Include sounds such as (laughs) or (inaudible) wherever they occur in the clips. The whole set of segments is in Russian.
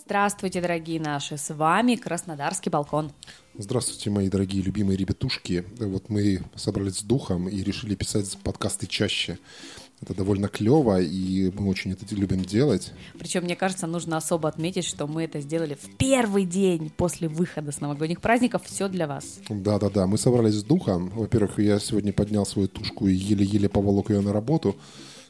Здравствуйте, дорогие наши, с вами Краснодарский балкон. Здравствуйте, мои дорогие любимые ребятушки. Вот мы собрались с духом и решили писать подкасты чаще. Это довольно клево, и мы очень это любим делать. Причем, мне кажется, нужно особо отметить, что мы это сделали в первый день после выхода с новогодних праздников. Все для вас. Да-да-да, мы собрались с духом. Во-первых, я сегодня поднял свою тушку и еле-еле поволок ее на работу.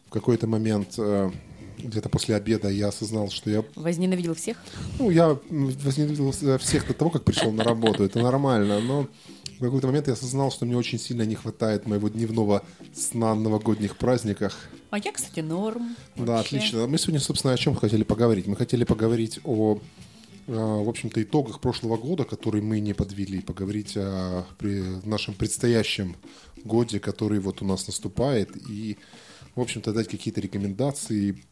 В какой-то момент э, где-то после обеда я осознал, что я... Возненавидел всех? Ну, я возненавидел всех до того, как пришел на работу. Это нормально, но в какой-то момент я осознал, что мне очень сильно не хватает моего дневного сна на новогодних праздниках. А я, кстати, норм. Да, вообще. отлично. Мы сегодня, собственно, о чем хотели поговорить? Мы хотели поговорить о э, в общем-то, итогах прошлого года, которые мы не подвели, поговорить о нашем предстоящем годе, который вот у нас наступает, и, в общем-то, дать какие-то рекомендации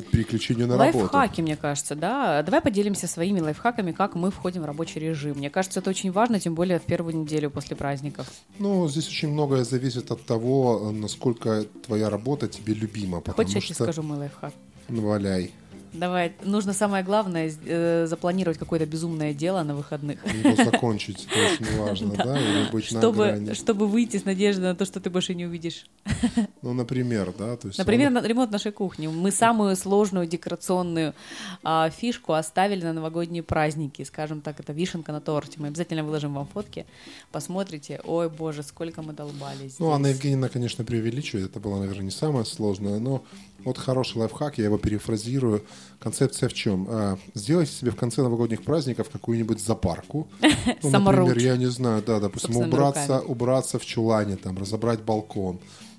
по переключению на лайфхаки, работу. Лайфхаки, мне кажется, да. Давай поделимся своими лайфхаками, как мы входим в рабочий режим. Мне кажется, это очень важно, тем более в первую неделю после праздников. Ну, здесь очень многое зависит от того, насколько твоя работа тебе любима. Хочешь, я тебе скажу мой лайфхак? Валяй. Давай, нужно самое главное э, запланировать какое-то безумное дело на выходных. Его (laughs) закончить, это очень важно, да, или быть чтобы, на грани. Чтобы выйти с надеждой на то, что ты больше не увидишь. (laughs) Ну, например, да, то есть. Например, он... ремонт нашей кухни. Мы самую сложную декорационную а, фишку оставили на новогодние праздники, скажем так, это вишенка на торте. Мы обязательно выложим вам фотки, посмотрите. Ой, боже, сколько мы долбались. Ну, Анна Евгеньевна, конечно, преувеличивает. Это было, наверное, не самое сложное, но вот хороший лайфхак, я его перефразирую. Концепция в чем? А, сделайте себе в конце новогодних праздников какую-нибудь запарку. (laughs) Ну, например, я не знаю, да, допустим, убраться, убраться в чулане, там, разобрать балкон,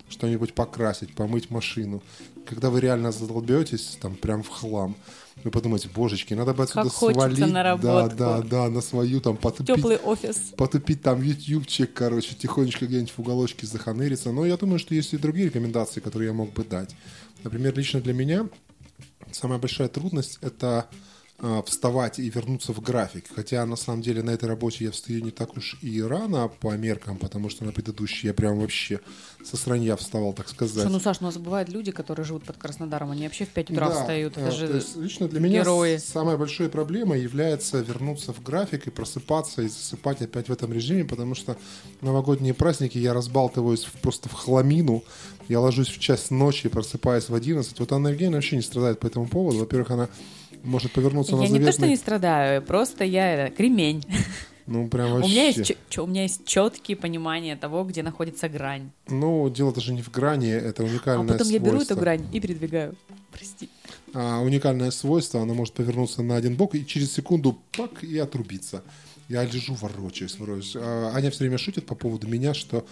что-нибудь покрасить, помыть машину. Когда вы реально задолбетесь, там, прям в хлам, вы подумаете, божечки, надо бы отсюда как свалить. На да, да, да, на свою там потупить. Теплый офис. Потупить там ютубчик, короче, тихонечко где-нибудь в уголочке заханыриться. Но я думаю, что есть и другие рекомендации, которые я мог бы дать. Например, лично для меня самая большая трудность — это вставать и вернуться в график. Хотя на самом деле на этой работе я встаю не так уж и рано по меркам, потому что на предыдущей я прям вообще со сранья вставал, так сказать. Слушай, ну, Саш, у нас бывают люди, которые живут под Краснодаром, они вообще в 5 утра да, встают. Это а, же есть лично для герои. меня самая большая проблема является вернуться в график и просыпаться и засыпать опять в этом режиме, потому что новогодние праздники я разбалтываюсь просто в хламину, я ложусь в час ночи, просыпаюсь в 11. Вот Анна Евгеньевна вообще не страдает по этому поводу. Во-первых, она может повернуться я на заветный... Я не то, что не страдаю, просто я кремень. Ну, прям вообще. У меня, есть, у меня есть четкие понимания того, где находится грань. Ну, дело даже не в грани, это уникальное А потом свойство. я беру эту грань и передвигаю. Прости. А, уникальное свойство, она может повернуться на один бок и через секунду пак и отрубиться. Я лежу, ворочаюсь, ворочаюсь. А Аня все время шутит по поводу меня, что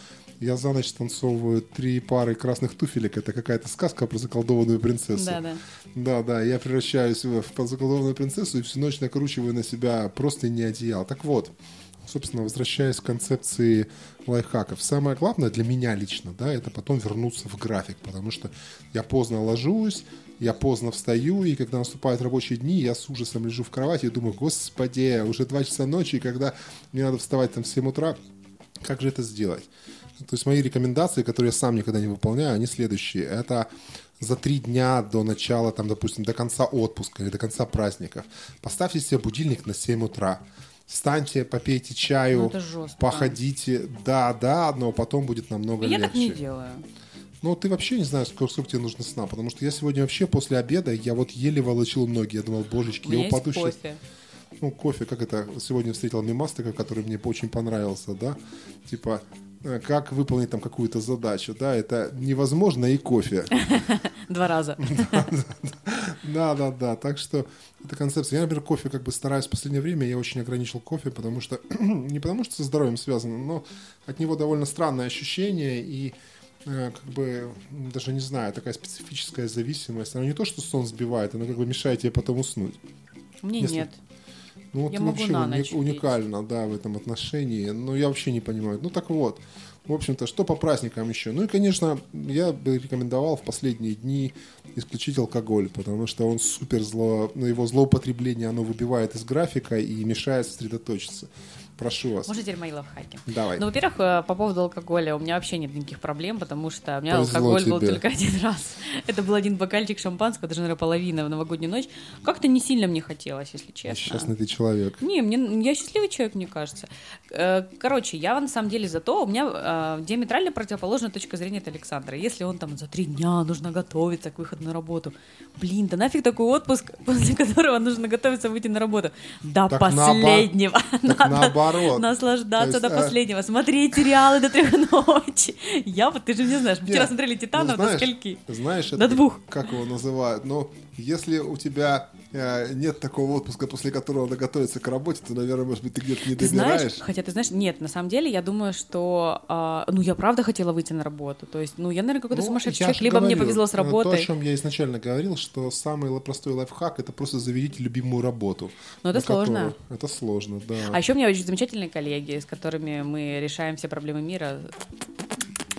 я за ночь станцовываю три пары красных туфелек. Это какая-то сказка про заколдованную принцессу. Да, да. Да, да. Я превращаюсь в, заколдованную принцессу и всю ночь накручиваю на себя просто не одеяло. Так вот, собственно, возвращаясь к концепции лайфхаков, самое главное для меня лично, да, это потом вернуться в график, потому что я поздно ложусь, я поздно встаю, и когда наступают рабочие дни, я с ужасом лежу в кровати и думаю, господи, уже 2 часа ночи, и когда мне надо вставать там в 7 утра, как же это сделать? То есть мои рекомендации, которые я сам никогда не выполняю, они следующие. Это за три дня до начала, там, допустим, до конца отпуска или до конца праздников. Поставьте себе будильник на 7 утра. Встаньте, попейте чаю, ну, походите. Да, да, но потом будет намного я легче. Я так не делаю. Ну, ты вообще не знаешь, сколько, сколько тебе нужно сна, потому что я сегодня вообще после обеда, я вот еле волочил ноги, я думал, божечки, я упаду сейчас. Кофе. Ну, кофе, как это, сегодня встретил мимас такой, который мне очень понравился, да, типа, как выполнить там какую-то задачу, да, это невозможно и кофе. (laughs) Два раза. (laughs) Да, да, да, так что это концепция. Я, например, кофе как бы стараюсь в последнее время, я очень ограничил кофе, потому что, (clears throat) не потому что со здоровьем связано, но от него довольно странное ощущение, и Э, как бы, даже не знаю, такая специфическая зависимость. Она не то, что сон сбивает, она как бы мешает тебе потом уснуть. Мне Если... нет. Ну, вот я могу вообще на ночь уникально, пить. да, в этом отношении. Но я вообще не понимаю. Ну, так вот. В общем-то, что по праздникам еще? Ну и, конечно, я бы рекомендовал в последние дни исключить алкоголь, потому что он супер зло, ну, его злоупотребление, оно выбивает из графика и мешает сосредоточиться. Прошу вас. Теперь мои лайфхаки? Давай. Ну, во-первых, э, по поводу алкоголя у меня вообще нет никаких проблем, потому что у меня Повезло алкоголь был тебе. только (laughs) один раз. Это был один бокальчик шампанского, даже, наверное, половина в новогоднюю ночь. Как-то не сильно мне хотелось, если честно. Несчастный ты человек. Не, мне, я счастливый человек, мне кажется. Э, Короче, я на самом деле за то, у меня э, диаметрально противоположная точка зрения от Александра. Если он там за три дня нужно готовиться к выходу на работу, блин, да нафиг такой отпуск, (laughs) после которого нужно готовиться выйти на работу. До Так последнего. (laughs) Надо наоборот. Наслаждаться есть, до а- последнего, смотреть сериалы до трех ночи. Я вот, ты же не знаешь, мы вчера смотрели ну, Титанов до скольки? Знаешь, До это двух. как его называют? Ну, если у тебя нет такого отпуска, после которого надо готовиться к работе, то, наверное, может быть, ты где-то не Ты знаешь, добираешь. хотя ты знаешь, нет, на самом деле я думаю, что, а, ну я правда хотела выйти на работу, то есть, ну я, наверное, какой-то Ну, сумасшедший человек, либо мне говорю, повезло с э, То, о работой. чем я изначально говорил, что самый простой лайфхак это просто заведите любимую работу. Но это на которую- сложно. Это сложно, да. А еще у меня очень замечательные коллеги, с которыми мы решаем все проблемы мира.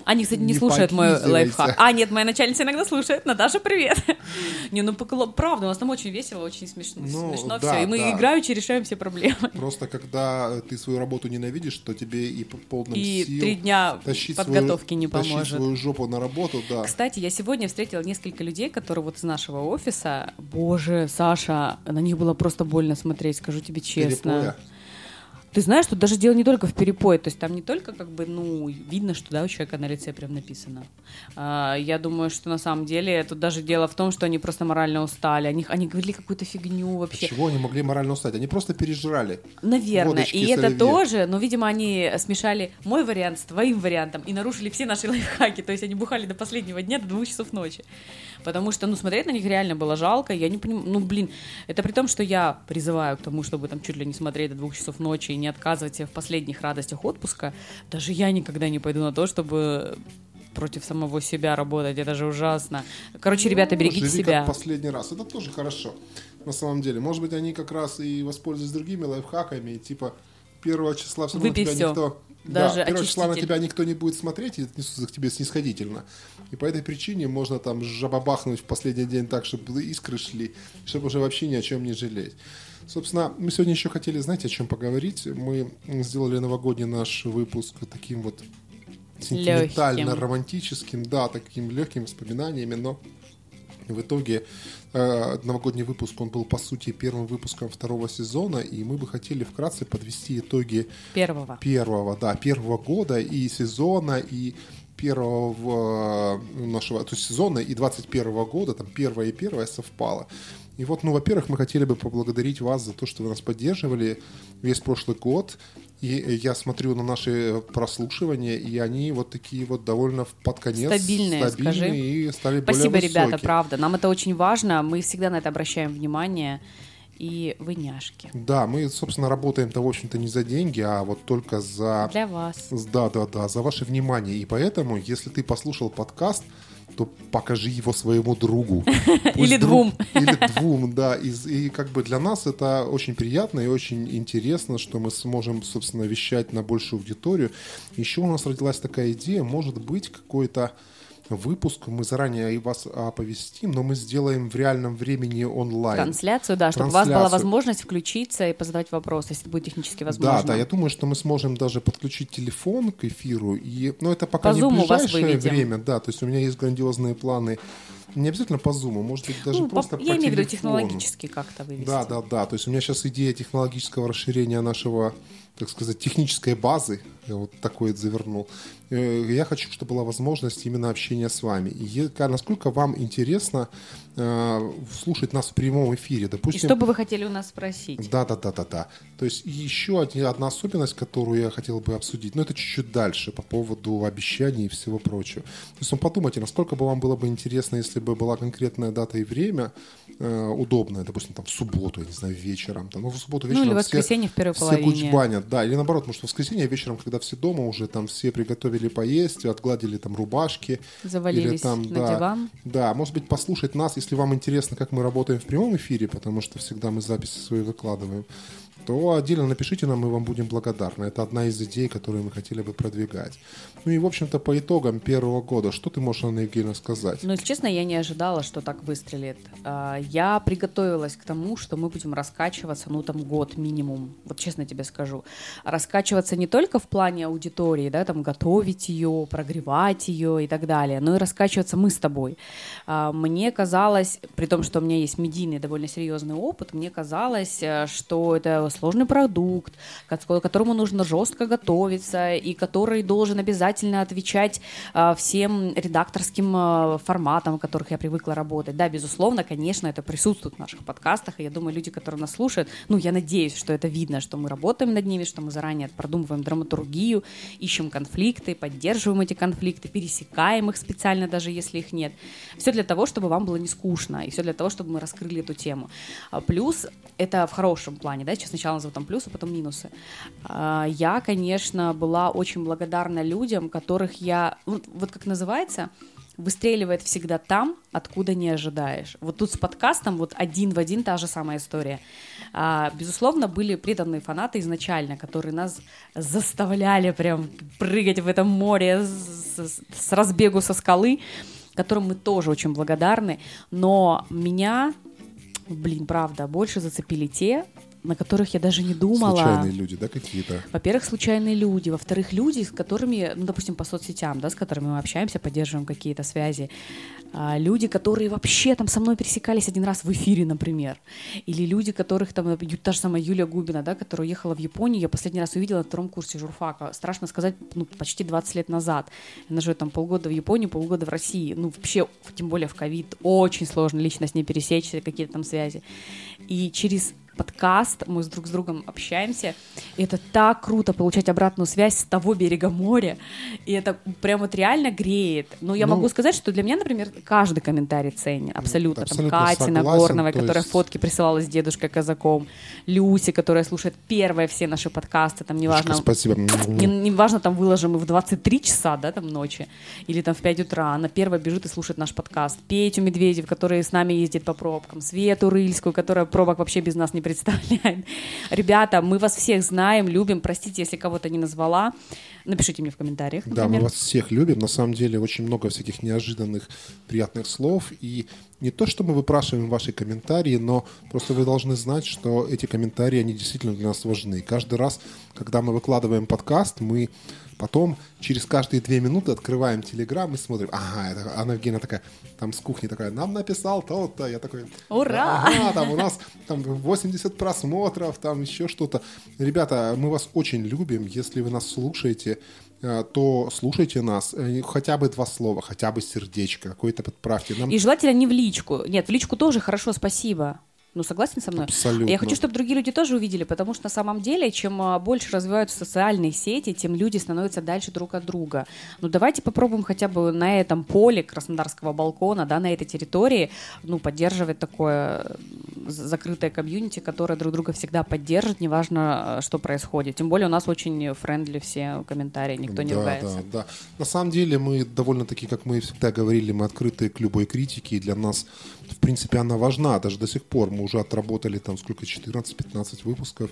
Они, кстати, не, Не слушают мой лайфхак. А, нет, моя начальница иногда слушает. Наташа, привет. (laughs) Не, ну правда, у нас там очень весело, очень смешно, Ну, смешно да, все. И мы да. играючи решаем все проблемы. (laughs) Просто когда ты свою работу ненавидишь, то тебе и по полным И сил три дня тащить подготовки свою, не тащить поможет. свою жопу на работу, да. Кстати, я сегодня встретила несколько людей, которые вот из нашего офиса. Боже, Саша, на них было просто больно смотреть, скажу тебе честно. Перепоя. Ты знаешь, что даже дело не только в перепое, то есть там не только как бы, ну, видно, что, да, у человека на лице прям написано. А, я думаю, что на самом деле тут даже дело в том, что они просто морально устали, они, они говорили какую-то фигню вообще. Чего они могли морально устать? Они просто пережрали. Наверное. Водочки и это оливье. тоже, но, видимо, они смешали мой вариант с твоим вариантом и нарушили все наши лайфхаки. То есть они бухали до последнего дня, до двух часов ночи. Потому что, ну, смотреть на них реально было жалко. Я не понимаю, ну, блин, это при том, что я призываю к тому, чтобы там чуть ли не смотреть до двух часов ночи и не отказывать себе в последних радостях отпуска. Даже я никогда не пойду на то, чтобы против самого себя работать. Это же ужасно. Короче, ребята, Ну, берегите живи себя. как последний раз. Это тоже хорошо. На самом деле. Может быть, они как раз и воспользуются другими лайфхаками. и Типа, первого числа все равно Выпей тебя всё. никто... Даже да, первого числа на тебя никто не будет смотреть и отнесутся к тебе снисходительно. И по этой причине можно там жабабахнуть в последний день так, чтобы искры шли, чтобы уже вообще ни о чем не жалеть. Собственно, мы сегодня еще хотели, знаете, о чем поговорить. Мы сделали новогодний наш выпуск таким вот сентиментально романтическим, да, таким легким воспоминаниями, но в итоге э, новогодний выпуск, он был, по сути, первым выпуском второго сезона, и мы бы хотели вкратце подвести итоги Первого. первого, да, первого года и сезона, и первого э, нашего, то есть сезона и 21 года, там первое и первое совпало. И вот, ну, во-первых, мы хотели бы поблагодарить вас за то, что вы нас поддерживали весь прошлый год. И я смотрю на наши прослушивания, и они вот такие вот довольно под конец Стабильные, стабильные скажи. и стали Спасибо, более ребята, высокие. правда. Нам это очень важно. Мы всегда на это обращаем внимание. И вы няшки. Да, мы, собственно, работаем-то, в общем-то, не за деньги, а вот только за... Для вас. Да, да, да, за ваше внимание. И поэтому, если ты послушал подкаст, то покажи его своему другу. (laughs) Пусть Или друг- двум. (laughs) Или двум, да. И, и как бы для нас это очень приятно и очень интересно, что мы сможем, собственно, вещать на большую аудиторию. Еще у нас родилась такая идея, может быть, какой-то выпуск, мы заранее и вас оповестим, но мы сделаем в реальном времени онлайн. Трансляцию, да, чтобы у вас была Трансляцию. возможность включиться и позадавать вопросы, если это будет технически возможно. Да, да, я думаю, что мы сможем даже подключить телефон к эфиру. И, но это пока По не ближайшее время, да. То есть у меня есть грандиозные планы. Не обязательно по Zoom, может быть, даже Ну, просто по- по я имею в виду технологически как-то вывести. Да, да, да. То есть у меня сейчас идея технологического расширения нашего, так сказать, технической базы. Я вот такой это завернул. Э, Я хочу, чтобы была возможность именно общения с вами. И насколько вам интересно слушать нас в прямом эфире. И Допустим, что бы вы хотели у нас спросить? да, да, да, да, да. То есть и еще одна особенность, которую я хотел бы обсудить, но это чуть-чуть дальше по поводу обещаний и всего прочего. То есть ну, подумайте, насколько бы вам было бы интересно, если бы была конкретная дата и время э, удобное, допустим, там в субботу, я не знаю, вечером, там, ну в субботу Ну, вечером или все- воскресенье в первой все половине. гучбанят, да, или наоборот, может, в воскресенье вечером, когда все дома уже, там все приготовили поесть, отгладили там рубашки. Завалились или там, на да, диван. да, может быть, послушать нас, если вам интересно, как мы работаем в прямом эфире, потому что всегда мы записи свои выкладываем, то отдельно напишите нам, мы вам будем благодарны. Это одна из идей, которые мы хотели бы продвигать. Ну и, в общем-то, по итогам первого года, что ты можешь, Анна Евгеньевна, сказать? Ну, если честно, я не ожидала, что так выстрелит. А, я приготовилась к тому, что мы будем раскачиваться, ну, там, год минимум. Вот честно тебе скажу. Раскачиваться не только в плане аудитории, да, там, готовить ее, прогревать ее и так далее, но и раскачиваться мы с тобой. А, мне казалось, при том, что у меня есть медийный довольно серьезный опыт, мне казалось, э, что это сложный продукт, к которому нужно жестко готовиться и который должен обязательно отвечать а, всем редакторским а, форматам, в которых я привыкла работать. Да, безусловно, конечно, это присутствует в наших подкастах, и я думаю, люди, которые нас слушают, ну, я надеюсь, что это видно, что мы работаем над ними, что мы заранее продумываем драматургию, ищем конфликты, поддерживаем эти конфликты, пересекаем их специально, даже если их нет. Все для того, чтобы вам было не скучно, и все для того, чтобы мы раскрыли эту тему. А, плюс это в хорошем плане, да, сейчас сначала назову там плюсы, потом минусы. А, я, конечно, была очень благодарна людям, которых я, вот, вот как называется, выстреливает всегда там, откуда не ожидаешь. Вот тут с подкастом вот один в один та же самая история. А, безусловно, были преданные фанаты изначально, которые нас заставляли прям прыгать в этом море с, с разбегу со скалы, которым мы тоже очень благодарны. Но меня, блин, правда, больше зацепили те, на которых я даже не думала. Случайные люди, да, какие-то? Во-первых, случайные люди. Во-вторых, люди, с которыми, ну, допустим, по соцсетям, да, с которыми мы общаемся, поддерживаем какие-то связи. А, люди, которые вообще там со мной пересекались один раз в эфире, например. Или люди, которых там, та же самая Юлия Губина, да, которая уехала в Японию, я последний раз увидела на втором курсе журфака. Страшно сказать, ну, почти 20 лет назад. Она живет там полгода в Японии, полгода в России. Ну, вообще, тем более в ковид, очень сложно лично с ней пересечься, какие-то там связи. И через подкаст, мы с друг с другом общаемся. И это так круто получать обратную связь с того берега моря. И это прям вот реально греет. Но я ну, могу сказать, что для меня, например, каждый комментарий ценен. Абсолютно. абсолютно Там Катя согласен, Нагорновая, которая есть... фотки присылала с дедушкой казаком. Люси, которая слушает первые все наши подкасты. Там неважно... Спасибо. Не, неважно, там выложим мы в 23 часа, да, там ночи. Или там в 5 утра. Она первая бежит и слушает наш подкаст. Петю Медведев, который с нами ездит по пробкам. Свету Рыльскую, которая пробок вообще без нас не представляет. Ребята, мы вас всех знаем, любим. Простите, если кого-то не назвала. Напишите мне в комментариях. Например. Да, мы вас всех любим. На самом деле очень много всяких неожиданных приятных слов. И не то, что мы выпрашиваем ваши комментарии, но просто вы должны знать, что эти комментарии, они действительно для нас важны. Каждый раз, когда мы выкладываем подкаст, мы Потом через каждые две минуты открываем Телеграм и смотрим. Ага, это Анна Евгеньевна такая, там с кухни такая, нам написал то-то. Я такой, ура! Ага, там у нас там 80 просмотров, там еще что-то. Ребята, мы вас очень любим. Если вы нас слушаете, э, то слушайте нас. Э, хотя бы два слова, хотя бы сердечко, какое-то подправьте. Нам... И желательно не в личку. Нет, в личку тоже хорошо, спасибо. Ну, согласен со мной? Абсолютно. Я хочу, чтобы другие люди тоже увидели, потому что на самом деле, чем а, больше развиваются социальные сети, тем люди становятся дальше друг от друга. Ну, давайте попробуем хотя бы на этом поле Краснодарского балкона, да, на этой территории, ну, поддерживать такое закрытое комьюнити, которое друг друга всегда поддержит, неважно, а, что происходит. Тем более у нас очень friendly все комментарии, никто не да, ругается. Да, да. На самом деле мы довольно-таки, как мы всегда говорили, мы открыты к любой критике, и для нас, в принципе, она важна, даже до сих пор. Мы уже отработали там сколько, 14-15 выпусков.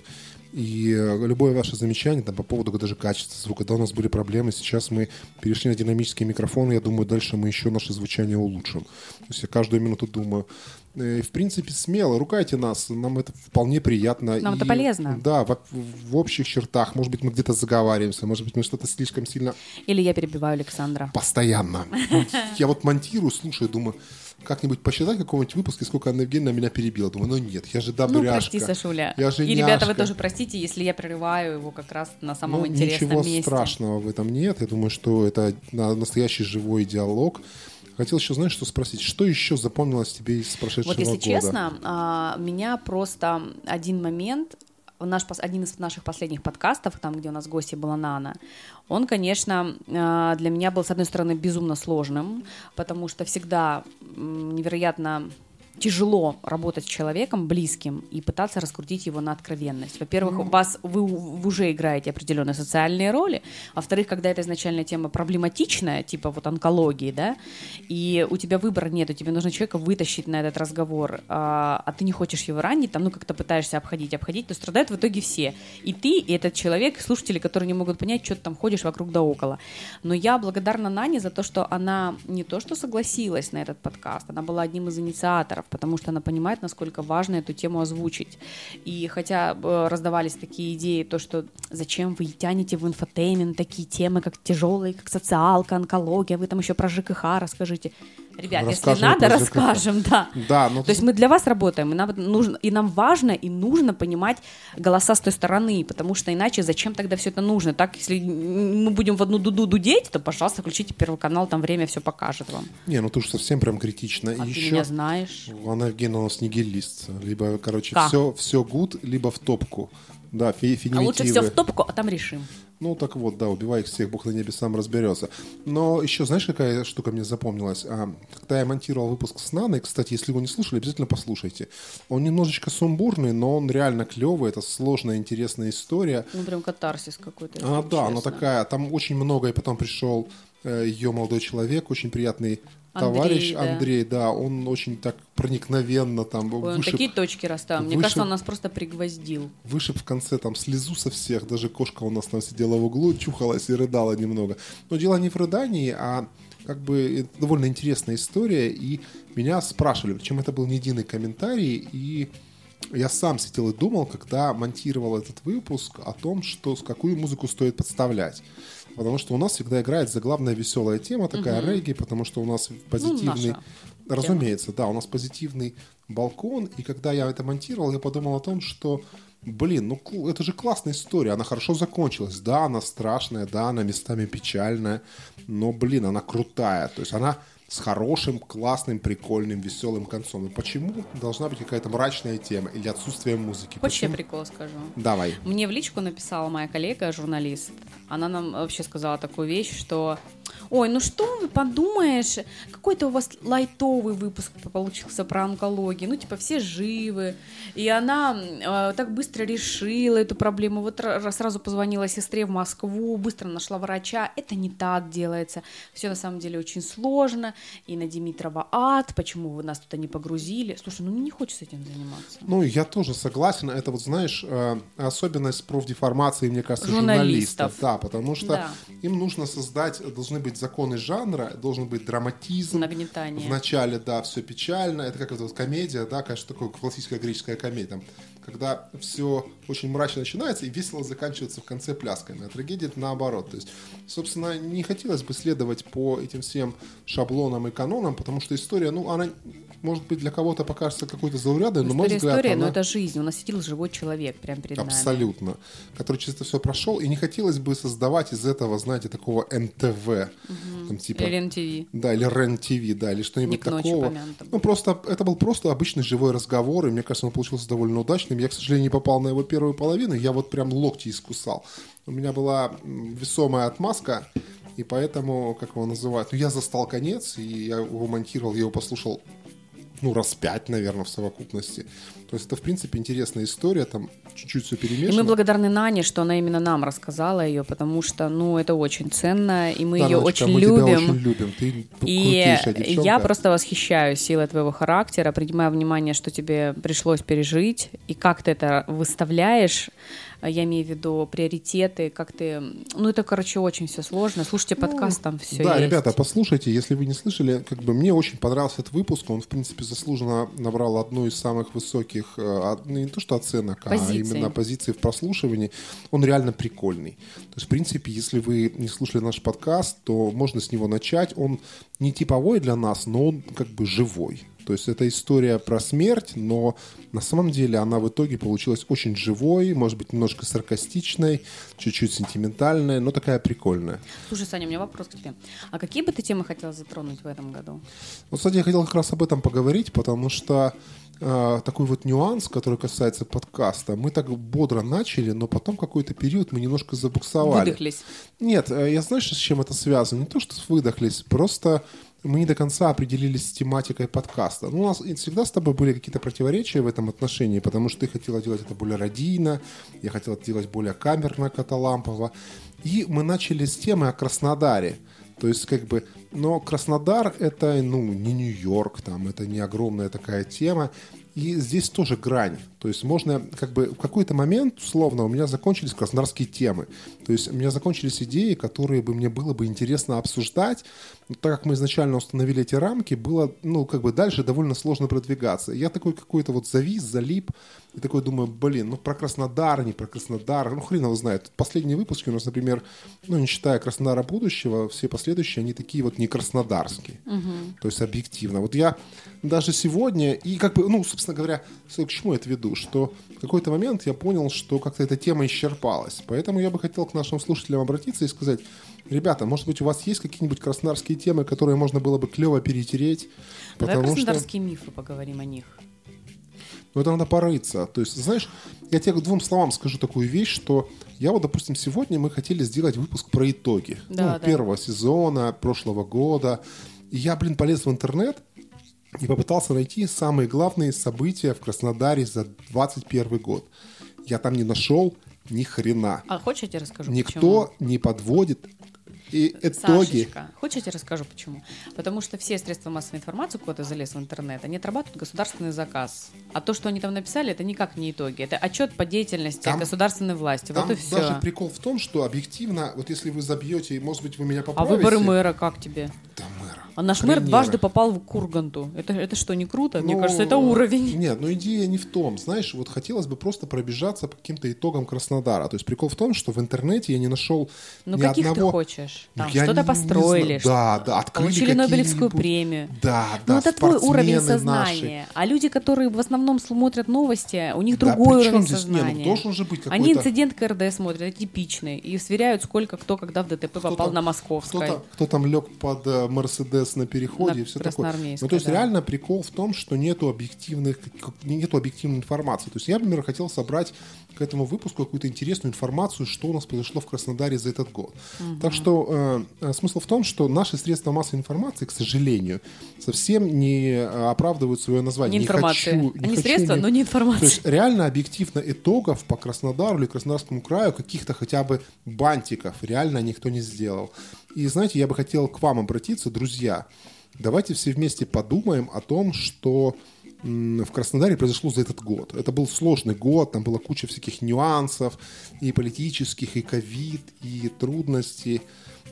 И э, любое ваше замечание там, по поводу даже качества звука, когда у нас были проблемы, сейчас мы перешли на динамические микрофоны, я думаю, дальше мы еще наше звучание улучшим. То есть я каждую минуту думаю, в принципе, смело, ругайте нас, нам это вполне приятно. Нам и, это полезно. Да, в, в общих чертах, может быть, мы где-то заговариваемся, может быть, мы что-то слишком сильно... Или я перебиваю Александра. Постоянно. (laughs) Я вот монтирую, слушаю, думаю, как-нибудь посчитать какого-нибудь выпуска, сколько Анна Евгеньевна меня перебила. Думаю, ну нет, я же добряшка. Ну, прости, Сашуля. Я же И, ребята, вы тоже простите, если я прерываю его как раз на самом ну, интересном ничего месте. страшного в этом нет. Я думаю, что это настоящий живой диалог. Хотел еще, знаешь, что спросить? Что еще запомнилось тебе из прошедшего года? Вот если года? честно, а, меня просто один момент наш, один из наших последних подкастов, там, где у нас гости была Нана, он, конечно, э, для меня был, с одной стороны, безумно сложным, потому что всегда невероятно тяжело работать с человеком близким и пытаться раскрутить его на откровенность. Во-первых, у вас вы, вы уже играете определенные социальные роли. Во-вторых, когда эта изначальная тема проблематичная, типа вот онкологии, да, и у тебя выбора нет, тебе нужно человека вытащить на этот разговор, а, а ты не хочешь его ранить, там, ну, как-то пытаешься обходить, обходить, то страдают в итоге все. И ты, и этот человек, слушатели, которые не могут понять, что ты там ходишь вокруг да около. Но я благодарна Нане за то, что она не то что согласилась на этот подкаст, она была одним из инициаторов, потому что она понимает, насколько важно эту тему озвучить. И хотя э, раздавались такие идеи, то, что зачем вы тянете в infotainment такие темы, как тяжелые, как социалка, онкология, вы там еще про ЖКХ расскажите. Ребят, Расскажем если надо, расскажем, да. Да, но То есть мы для вас работаем, и нам, нужно, и нам важно и нужно понимать голоса с той стороны, потому что иначе зачем тогда все это нужно? Так, если мы будем в одну дуду дудеть, то, пожалуйста, включите Первый канал, там время все покажет вам. Не, ну ты уж совсем прям критично. А И ты еще меня знаешь. Она Евгения у нас нигилист. Либо, короче, Как? все, все гуд, либо в топку. Да, фи- А лучше все феминитивы. в топку, а там решим. Ну, так вот, да, убивай их всех, Бог на небе сам разберется. Но еще, знаешь, какая штука мне запомнилась? А, когда я монтировал выпуск с Наной, кстати, если вы не слушали, обязательно послушайте. Он немножечко сумбурный, но он реально клевый. Это сложная, интересная история. Ну, прям катарсис какой-то. А, да, она такая, там очень много, и потом пришел ее молодой человек, очень приятный Андрей, товарищ да. Андрей, да, он очень так проникновенно там Ой, он вышиб, такие точки расставил. Мне выше- кажется, он нас просто пригвоздил. вышиб в конце там слезу со всех, даже кошка у нас там сидела в углу, чухалась и рыдала немного. Но дело не в рыдании, а как бы это довольно интересная история, и меня спрашивали, причем это был не единый комментарий, и я сам сидел и думал, когда монтировал этот выпуск, о том, что с какую музыку стоит подставлять. Потому что у нас всегда играет заглавная веселая тема, такая регги, потому что у нас позитивный... наша разумеется, да, у нас позитивный балкон, и когда я это монтировал, я подумал о том, что Блин, ну это же классная история, она хорошо закончилась. Да, она страшная, да, она местами печальная, но, блин, она крутая. То есть она с хорошим, классным, прикольным, веселым концом. И почему должна быть какая-то мрачная тема или отсутствие музыки? Хочешь, я Почему? прикол скажу? Давай. Мне в личку написала моя коллега, журналист. Она нам вообще сказала такую вещь, что Ой, ну что вы подумаешь, какой-то у вас лайтовый выпуск получился про онкологию, ну типа все живы, и она э, так быстро решила эту проблему, вот ра- сразу позвонила сестре в Москву, быстро нашла врача, это не так делается, все на самом деле очень сложно, и на Димитрова ад, почему вы нас туда не погрузили, слушай, ну мне не хочется этим заниматься. Ну, я тоже согласен. Это вот, знаешь, э, особенность профдеформации, мне кажется, Журналистов. журналистов. Да, потому что Да. им нужно создать, должны быть законы жанра, должен быть драматизм. Нагнетание. В начале, да, все печально. Это как это вот комедия, да, конечно, такое классическая греческая комедия. Там, когда все очень мрачно начинается и весело заканчивается в конце плясками. А трагедия это наоборот. То есть, собственно, не хотелось бы следовать по этим всем шаблонам и канонам, потому что история, ну, она, может быть, для кого-то покажется какой-то заурядной, но, на мой История взгляд, история, но она... это жизнь. У нас сидел живой человек прямо перед нами. Абсолютно. Который чисто все прошел. И не хотелось бы создавать из этого, знаете, такого НТВ. Там, типа, Или НТВ. да, или РЕН ТВ, да, или что-нибудь такого. помянуто Ну, просто это был просто обычный живой разговор, и мне кажется, он получился довольно удачным. Я, к сожалению, не попал на его первую половину, я вот прям локти искусал. У меня была весомая отмазка, и поэтому, как его называют, ну, я застал конец, и я его монтировал, я его послушал ну, раз пять, наверное, в совокупности. То есть это, в принципе, интересная история, там чуть-чуть все И перемешано. мы благодарны Нане, что она именно нам рассказала ее, потому что, ну, это очень ценно, и мы Да, ее Наночка, очень мы любим. тебя очень любим. Ты И девчонка. я просто восхищаюсь силой твоего характера, принимая внимание, что тебе пришлось пережить, и как ты это выставляешь, я имею в виду приоритеты, как ты... Ну, это, короче, очень все сложно. Слушайте подкаст, там все Ну, Да, есть. ребята, послушайте, если вы не слышали, как бы мне очень понравился этот выпуск, он, в принципе, заслуженно набрал одну из самых высоких, э, от- ну, не то что оценок, а Позиций. именно позиции в прослушивании. Он реально прикольный. То есть, в принципе, если вы не слушали наш подкаст, то можно с него начать. Он не типовой для нас, но он как бы живой. То есть это история про смерть, но на самом деле она в итоге получилась очень живой, может быть, немножко саркастичной, чуть-чуть сентиментальной, но такая прикольная. Слушай, Саня, у меня вопрос к тебе. А какие бы ты темы хотела затронуть в этом году? Вот, кстати, я хотел как раз об этом поговорить, потому что э, такой вот нюанс, который касается подкаста, мы так бодро начали, но потом какой-то период мы немножко забуксовали. Выдохлись. Нет, э, я знаешь, с чем это связано? Не то, что выдохлись, просто мы не до конца определились с тематикой подкаста. Ну, у нас всегда с тобой были какие-то противоречия в этом отношении, потому что ты хотела делать это более радийно, я хотела делать более камерно, каталампово. И мы начали с темы о Краснодаре. То есть, как бы, но Краснодар это, ну, не Нью-Йорк, там, это не огромная такая тема. И здесь тоже грань. То есть можно, как бы, в какой-то момент, условно, у меня закончились краснодарские темы. То есть у меня закончились идеи, которые бы мне было бы интересно обсуждать. Но так как мы изначально установили эти рамки, было, ну, как бы дальше довольно сложно продвигаться. Я такой какой-то вот завис, залип. И такой думаю, блин, ну про Краснодар, не про Краснодар. Ну, хрен его знает. Последние выпуски у нас, например, ну, не считая Краснодара будущего, все последующие, они такие вот не краснодарские. Угу. То есть объективно. Вот я даже сегодня, и как бы, ну, собственно говоря, к чему я это веду? Что в какой-то момент я понял, что как-то эта тема исчерпалась. Поэтому я бы хотел к нашим слушателям обратиться и сказать, ребята, может быть, у вас есть какие-нибудь краснодарские темы, которые можно было бы клево перетереть? Давай краснодарские что... мифы поговорим о них. Ну, это надо порыться. То есть, знаешь, я тебе двум словам скажу такую вещь, что я вот, допустим, сегодня мы хотели сделать выпуск про итоги да, ну, да. первого сезона, прошлого года. И я, блин, полез в интернет, и попытался найти самые главные события в Краснодаре за 21 год. Я там не нашел ни хрена. А хочешь я тебе расскажу, Никто почему? не подводит и итоги... Сашечка, хочешь я расскажу почему? Потому что все средства массовой информации, куда ты залез в интернет, они отрабатывают государственный заказ. А то, что они там написали, это никак не итоги. Это отчет по деятельности там, государственной власти. Там вот и все. даже прикол в том, что объективно, вот если вы забьете, может быть, вы меня поправите... А выборы мэра как тебе? Да мэра. А наш Хренера. мэр дважды попал в Курганту. Это, это что, не круто? Мне ну, кажется, это уровень. Нет, но идея не в том. Знаешь, вот хотелось бы просто пробежаться по каким-то итогам Краснодара. То есть прикол в том, что в интернете я не нашел Ну, ни каких одного... ты хочешь? Там что-то построили. Не да, да, открыли Получили Нобелевскую премию. Да, да, Ну, это твой уровень сознания. Наши. А люди, которые в основном смотрят новости, у них да, другой уровень здесь? сознания. Не, ну, должен же быть какой-то... Они инцидент КРД смотрят, это типичный, и сверяют, сколько кто когда в ДТП кто попал на Московской. Кто, кто там лег под э, Мерседес на переходе, и все такое. Ну, то есть, да. реально прикол в том, что нету объективных, нету объективной информации. То есть, я, например, хотел собрать к этому выпуску какую-то интересную информацию, что у нас произошло в Краснодаре за этот год. Угу. Так что э, смысл в том, что наши средства массовой информации, к сожалению, совсем не э, оправдывают свое название. Не информация. Не хочу, не Они хочу, средства, не... но не информация. То есть реально объективно итогов по Краснодару или Краснодарскому краю каких-то хотя бы бантиков реально никто не сделал. И знаете, я бы хотел к вам обратиться, друзья. Давайте все вместе подумаем о том, что в Краснодаре произошло за этот год. Это был сложный год, там была куча всяких нюансов, и политических, и ковид, и трудностей.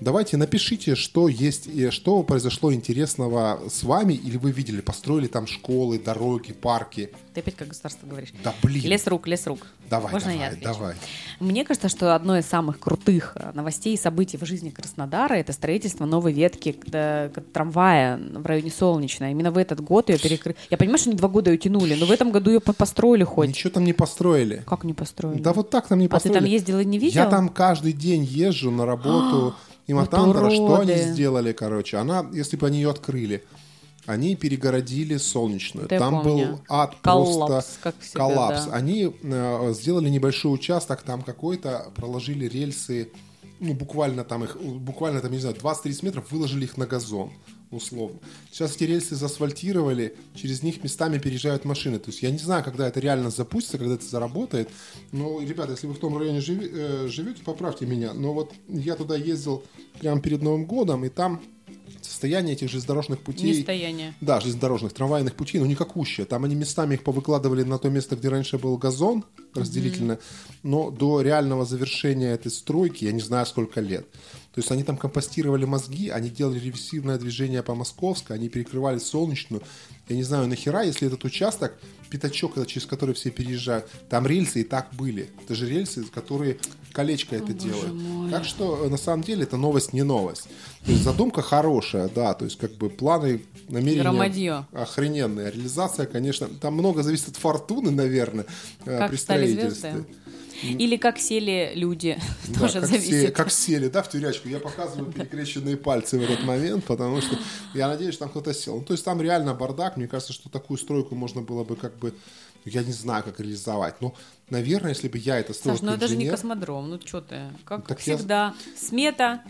Давайте напишите, что есть, и что произошло интересного с вами, или вы видели, построили там школы, дороги, парки. Ты опять как государство говоришь. Да блин. Лес рук, лес рук. Давай, Можно давай, я отвечу? давай. Мне кажется, что одно из самых крутых э, новостей и событий в жизни Краснодара это строительство новой ветки э, трамвая в районе Солнечной. Именно в этот год ее перекрыли. Я понимаю, что они два года ее тянули, но в этом году ее построили хоть. Ничего там не построили. Как не построили? Да вот так там не построили. А ты там ездил и не видел? Я там каждый день езжу на работу. (gasps) И Матандра, что они сделали, короче? Она, если бы они ее открыли, они перегородили солнечную. Да там был ад коллапс, просто как всегда, коллапс. Да. Они э, сделали небольшой участок, там какой-то, проложили рельсы, ну, буквально там их, буквально там, не знаю, 20-30 метров, выложили их на газон условно. Сейчас эти рельсы заасфальтировали, через них местами переезжают машины. То есть я не знаю, когда это реально запустится, когда это заработает. Но, ребята, если вы в том районе живи, э, живете, поправьте меня. Но вот я туда ездил прямо перед Новым годом, и там состояние этих железнодорожных путей... Не состояние. Да, железнодорожных, трамвайных путей, ну никакущее. Там они местами их повыкладывали на то место, где раньше был газон разделительно, mm-hmm. но до реального завершения этой стройки я не знаю сколько лет. То есть они там компостировали мозги, они делали реверсивное движение по Московской, они перекрывали Солнечную. Я не знаю, нахера, если этот участок, пятачок, через который все переезжают, там рельсы и так были. Это же рельсы, которые колечко это О, делают. Мой. Так что, э, на самом деле, это новость не новость. То есть задумка хорошая, да, то есть как бы планы, намерения Громадье. охрененные. Реализация, конечно, там много зависит от фортуны, наверное, э, как при строительстве. Звезды? Или как сели люди, (laughs) да, тоже как зависит. Сели, как сели, да, в тюрячку. Я показываю перекрещенные пальцы в этот момент, потому что я надеюсь, что там кто-то сел. Ну, то есть там реально бардак. Мне кажется, что такую стройку можно было бы как бы, я не знаю, как реализовать. Но, наверное, если бы я это строил Саш, ну это же не космодром, ну что ты. Как так всегда, я... смета,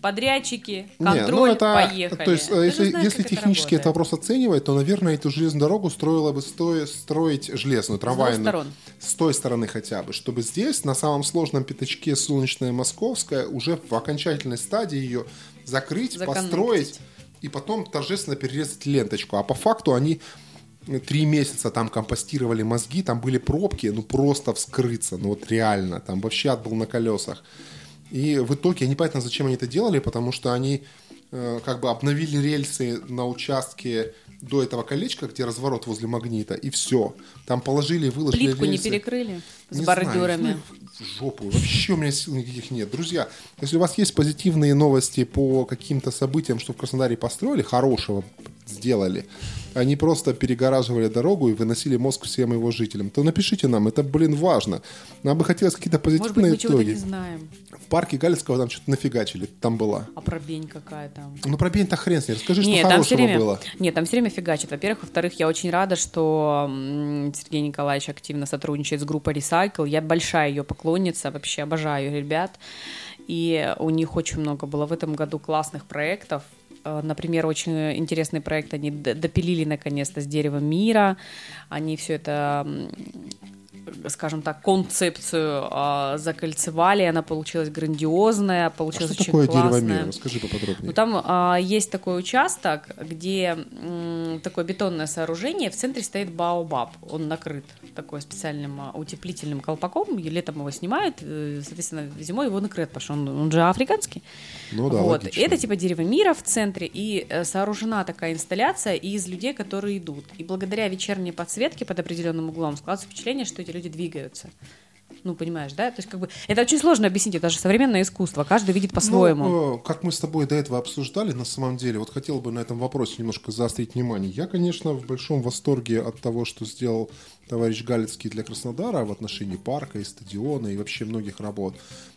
подрядчики, Не, ну контроль, это- поехали. То есть, Ты э, если, знаешь, если это технически этот работает. вопрос оценивать, то, наверное, эту железную дорогу строила бы стоя, строить железную, трамвайную. сторон. С той стороны хотя бы. Чтобы здесь, на самом сложном пятачке Солнечная Московская, уже в окончательной стадии ее закрыть, Законнектить. построить и потом торжественно перерезать ленточку. А по факту они три месяца там компостировали мозги, там были пробки, ну просто вскрыться, ну вот реально, там вообще ад был на колесах. И в итоге, я непонятно, зачем они это делали, потому что они э, как бы обновили рельсы на участке до этого колечка, где разворот возле магнита, и все. Там положили, выложили Плитку не рельсы. перекрыли с Не знаю, бордюрами. ну, в жопу. Вообще у меня сил никаких нет. Друзья, если у вас есть позитивные новости по каким-то событиям, что в Краснодаре построили, хорошего сделали, они просто перегораживали дорогу и выносили мозг всем его жителям, то напишите нам, это, блин, важно. Нам бы хотелось какие-то Может быть, позитивные мы итоги. не знаем. В парке Галицкого там что-то нафигачили, там была. А про бень какая там? Ну, про бень-то хрен с ней. Расскажи, что Нет, там все хорошего время, было. нет, там все время фигачит. Во-первых, во-вторых, я очень рада, что Сергей Николаевич активно сотрудничает с группой Recycle. Я большая ее поклонница, вообще обожаю ребят. И у них очень много было в этом году классных проектов. Э, Например, очень интересный проект они допилили наконец-то с деревом мира. Они все это скажем так, концепцию а, закольцевали, она получилась грандиозная, А получилась что очень такое классная. дерево мира? Расскажи поподробнее. Ну, там а, есть такой участок, где м, такое бетонное сооружение, в центре стоит баобаб. Он накрыт такой специальным а, утеплительным колпаком, и летом его снимают, э, соответственно, зимой его накрыт, потому что он, он же африканский. Ну да, вот. логично. Это типа дерево мира в центре, и э, сооружена такая инсталляция из людей, которые идут. И благодаря вечерней подсветке под определенным углом складывается впечатление, что эти люди двигаются. Ну, понимаешь, да? То есть, как бы, это очень сложно объяснить, это же современное искусство, каждый видит по-своему. Ну, как мы с тобой до этого обсуждали, на самом деле, вот хотел бы на этом вопросе немножко заострить внимание. Я, конечно, в большом восторге от того, что сделал товарищ Галицкий для Краснодара в отношении парка и стадиона и вообще многих работ.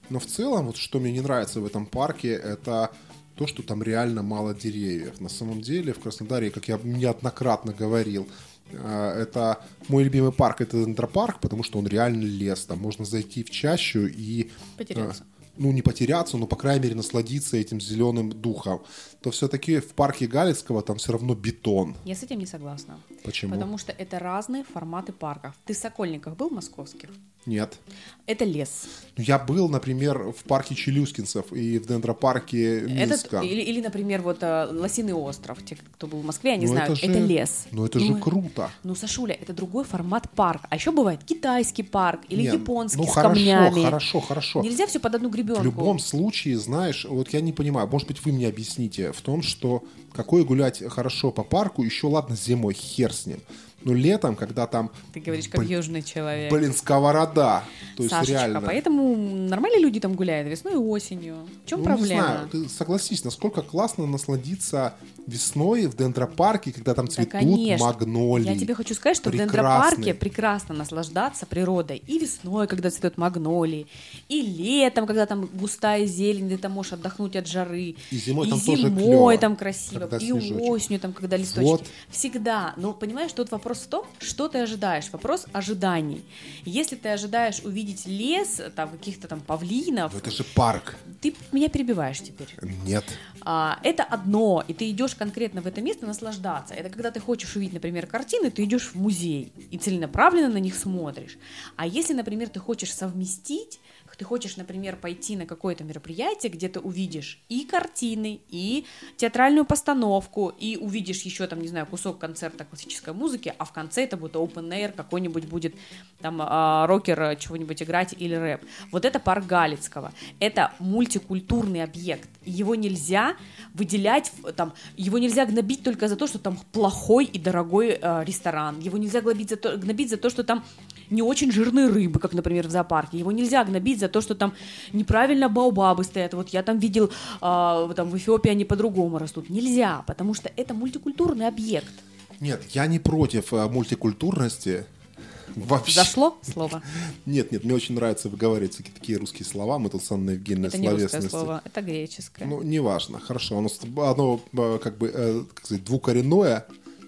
Но в целом, вот что мне не нравится в этом парке, это то, что там реально мало деревьев. На самом деле в Краснодаре, как я неоднократно говорил, э, это мой любимый парк, это дендропарк, потому что он реально лес. Там можно зайти в чащу и... Потеряться. э, ну, не потеряться, но, по крайней мере, насладиться этим зеленым духом, то все-таки в парке Галицкого там все равно бетон. Я с этим не согласна. Почему? Потому что это разные форматы парков. Ты в Сокольниках был московских? Нет. Это лес. Ну, Я был, например, в парке Челюскинцев и в дендропарке Минска. Этот, или, или, например, вот э, Лосиный остров. Те, кто был в Москве, они Ну, знают. это Это, же- лес. Ну, это же Ну, круто. Ну, Сашуля, это другой формат парка. А еще бывает китайский парк или Не, японский ну, с хорошо, камнями. хорошо, хорошо. Нельзя все под одну гребенку. В любом случае, знаешь, вот я не понимаю, может быть, вы мне объясните в том, что какое гулять хорошо по парку, еще ладно зимой, хер с ним. Но летом, когда там, Ты говоришь, как Блин, южный человек. блин, сковорода, то есть Сашечка, реально... поэтому нормальные люди там гуляют весной и осенью. В чем Ну, проблема? не знаю, ты согласись, насколько классно насладиться весной в дендропарке, когда там Да, цветут конечно. магнолии. Я тебе хочу сказать, что в Прекрасные. дендропарке прекрасно наслаждаться природой. И весной, когда цветут магнолии, и летом, когда там густая зелень, ты можешь отдохнуть от жары. И зимой там и тоже зимой клёво, там красиво, и снежочек. осенью там, когда листочки. Вот. Всегда. Но понимаешь, тут вопрос в том, что ты ожидаешь. Вопрос ожиданий. Если ты ожидаешь увидеть лес, там каких-то там павлинов, Но это же парк. ты меня перебиваешь теперь. Нет. А, это одно, и ты идешь конкретно в это место наслаждаться. Это когда ты хочешь увидеть, например, картины, ты идешь в музей и целенаправленно на них смотришь. А если, например, ты хочешь совместить, ты хочешь, например, пойти на какое-то мероприятие, где ты увидишь и картины, и театральную постановку, и увидишь еще там, не знаю, кусок концерта классической музыки, а в конце это будет open air, какой-нибудь будет там а, рокер а, чего-нибудь играть или рэп. Вот это парк Галицкого. Это мультикультурный объект. Его нельзя выделять, там, его нельзя гнобить только за то, что там плохой и дорогой э, ресторан. Его нельзя гнобить за, то, гнобить за то, что там не очень жирные рыбы, как, например, в зоопарке. Его нельзя гнобить за то, что там неправильно баобабы стоят. Вот я там видел, а, там в Эфиопии они по-другому растут. Нельзя, потому что это мультикультурный объект. Нет, я не против э, мультикультурности. Вообще. Зашло слово? Нет, нет, мне очень нравится выговаривать всякие такие русские слова. Мы тут с Анной Евгеньевной Это не русское слово, это греческое. Ну, неважно. Хорошо. Оно, оно э, как бы, э, как сказать, двукоренное.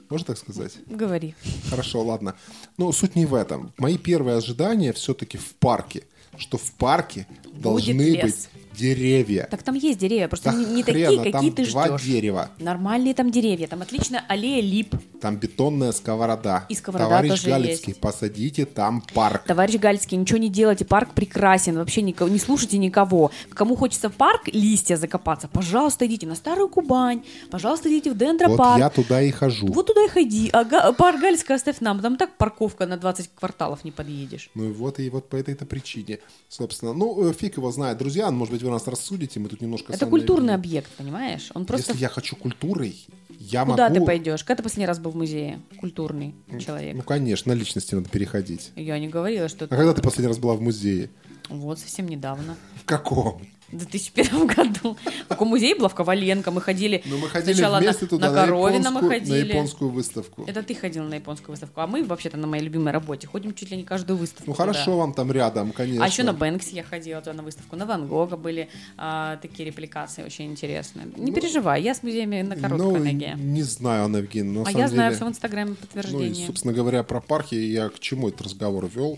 Можно так сказать? Говори. Хорошо, ладно. Но суть не в этом. Мои первые ожидания все-таки в парке. Что в парке должны лес. быть деревья. Так там есть деревья, просто Да не, не хрена, такие, какие ты два ждешь. дерева. Нормальные там деревья, там отлично аллея лип. Там бетонная сковорода. И сковорода Товарищ тоже Галицкий, есть. посадите там парк. Товарищ Гальский, ничего не делайте, парк прекрасен, вообще никого, не слушайте никого. Кому хочется в парк листья закопаться, пожалуйста, идите на Старую Кубань, пожалуйста, идите в Вот Дендропарк. я туда и хожу. Вот туда и ходи, а Га- парк Гальского оставь нам, там так парковка на 20 кварталов не подъедешь. Ну и вот, и вот по этой-то причине, собственно. Ну, э, фиг его знает, друзья, может быть, вы нас рассудите, мы тут немножко... Это культурный объект, понимаешь? Он просто... Если я хочу культурой, я Куда могу... ты пойдешь? Когда ты последний раз был в музее? Культурный человек. Ну, конечно, на личности надо переходить. Я не говорила, что... А когда ты последний раз была в музее? Вот, совсем недавно. В каком? В 2001 (laughs) году. В каком музее была? В Коваленко. Мы ходили Ну, мы ходили сначала вместе на, туда, на на, Коровина мы японскую, на ходили. японскую выставку. Это ты ходил на японскую выставку, а мы вообще-то на моей любимой работе ходим чуть ли не каждую выставку. Ну, туда. хорошо вам там рядом, конечно. А еще на Бэнксе я ходила туда на выставку, на Ван Гога были а, такие репликации очень интересные. Не переживай, я с музеями на короткой ну, ноге. не знаю, Анна Евгеньевна, на А я знаю деле... все в Инстаграме Ну, подтверждение. и, собственно говоря, про парки я к чему этот разговор вел,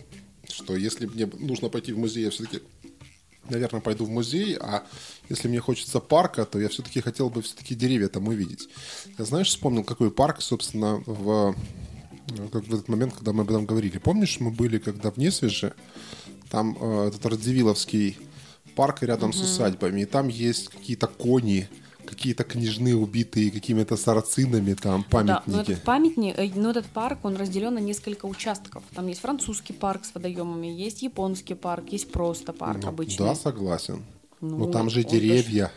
что если мне нужно пойти в музей, я все-таки, наверное, пойду в музей, а если мне хочется парка, то я все-таки хотел бы все-таки деревья там увидеть. Я, знаешь, вспомнил, какой парк, собственно, в э, как в этот момент, когда мы об этом говорили. Помнишь, мы были, когда в Несвеже, там э, этот Радзивилловский парк рядом с усадьбами, и там есть какие-то кони, какие-то княжны убитые какими-то сарацинами, там Да, но памятники. этот памятник, э, но этот парк, он разделен на несколько участков. Там есть французский парк с водоемами, есть японский парк, есть просто парк Ну, обычный. Да, согласен. Ну, Но там же деревья.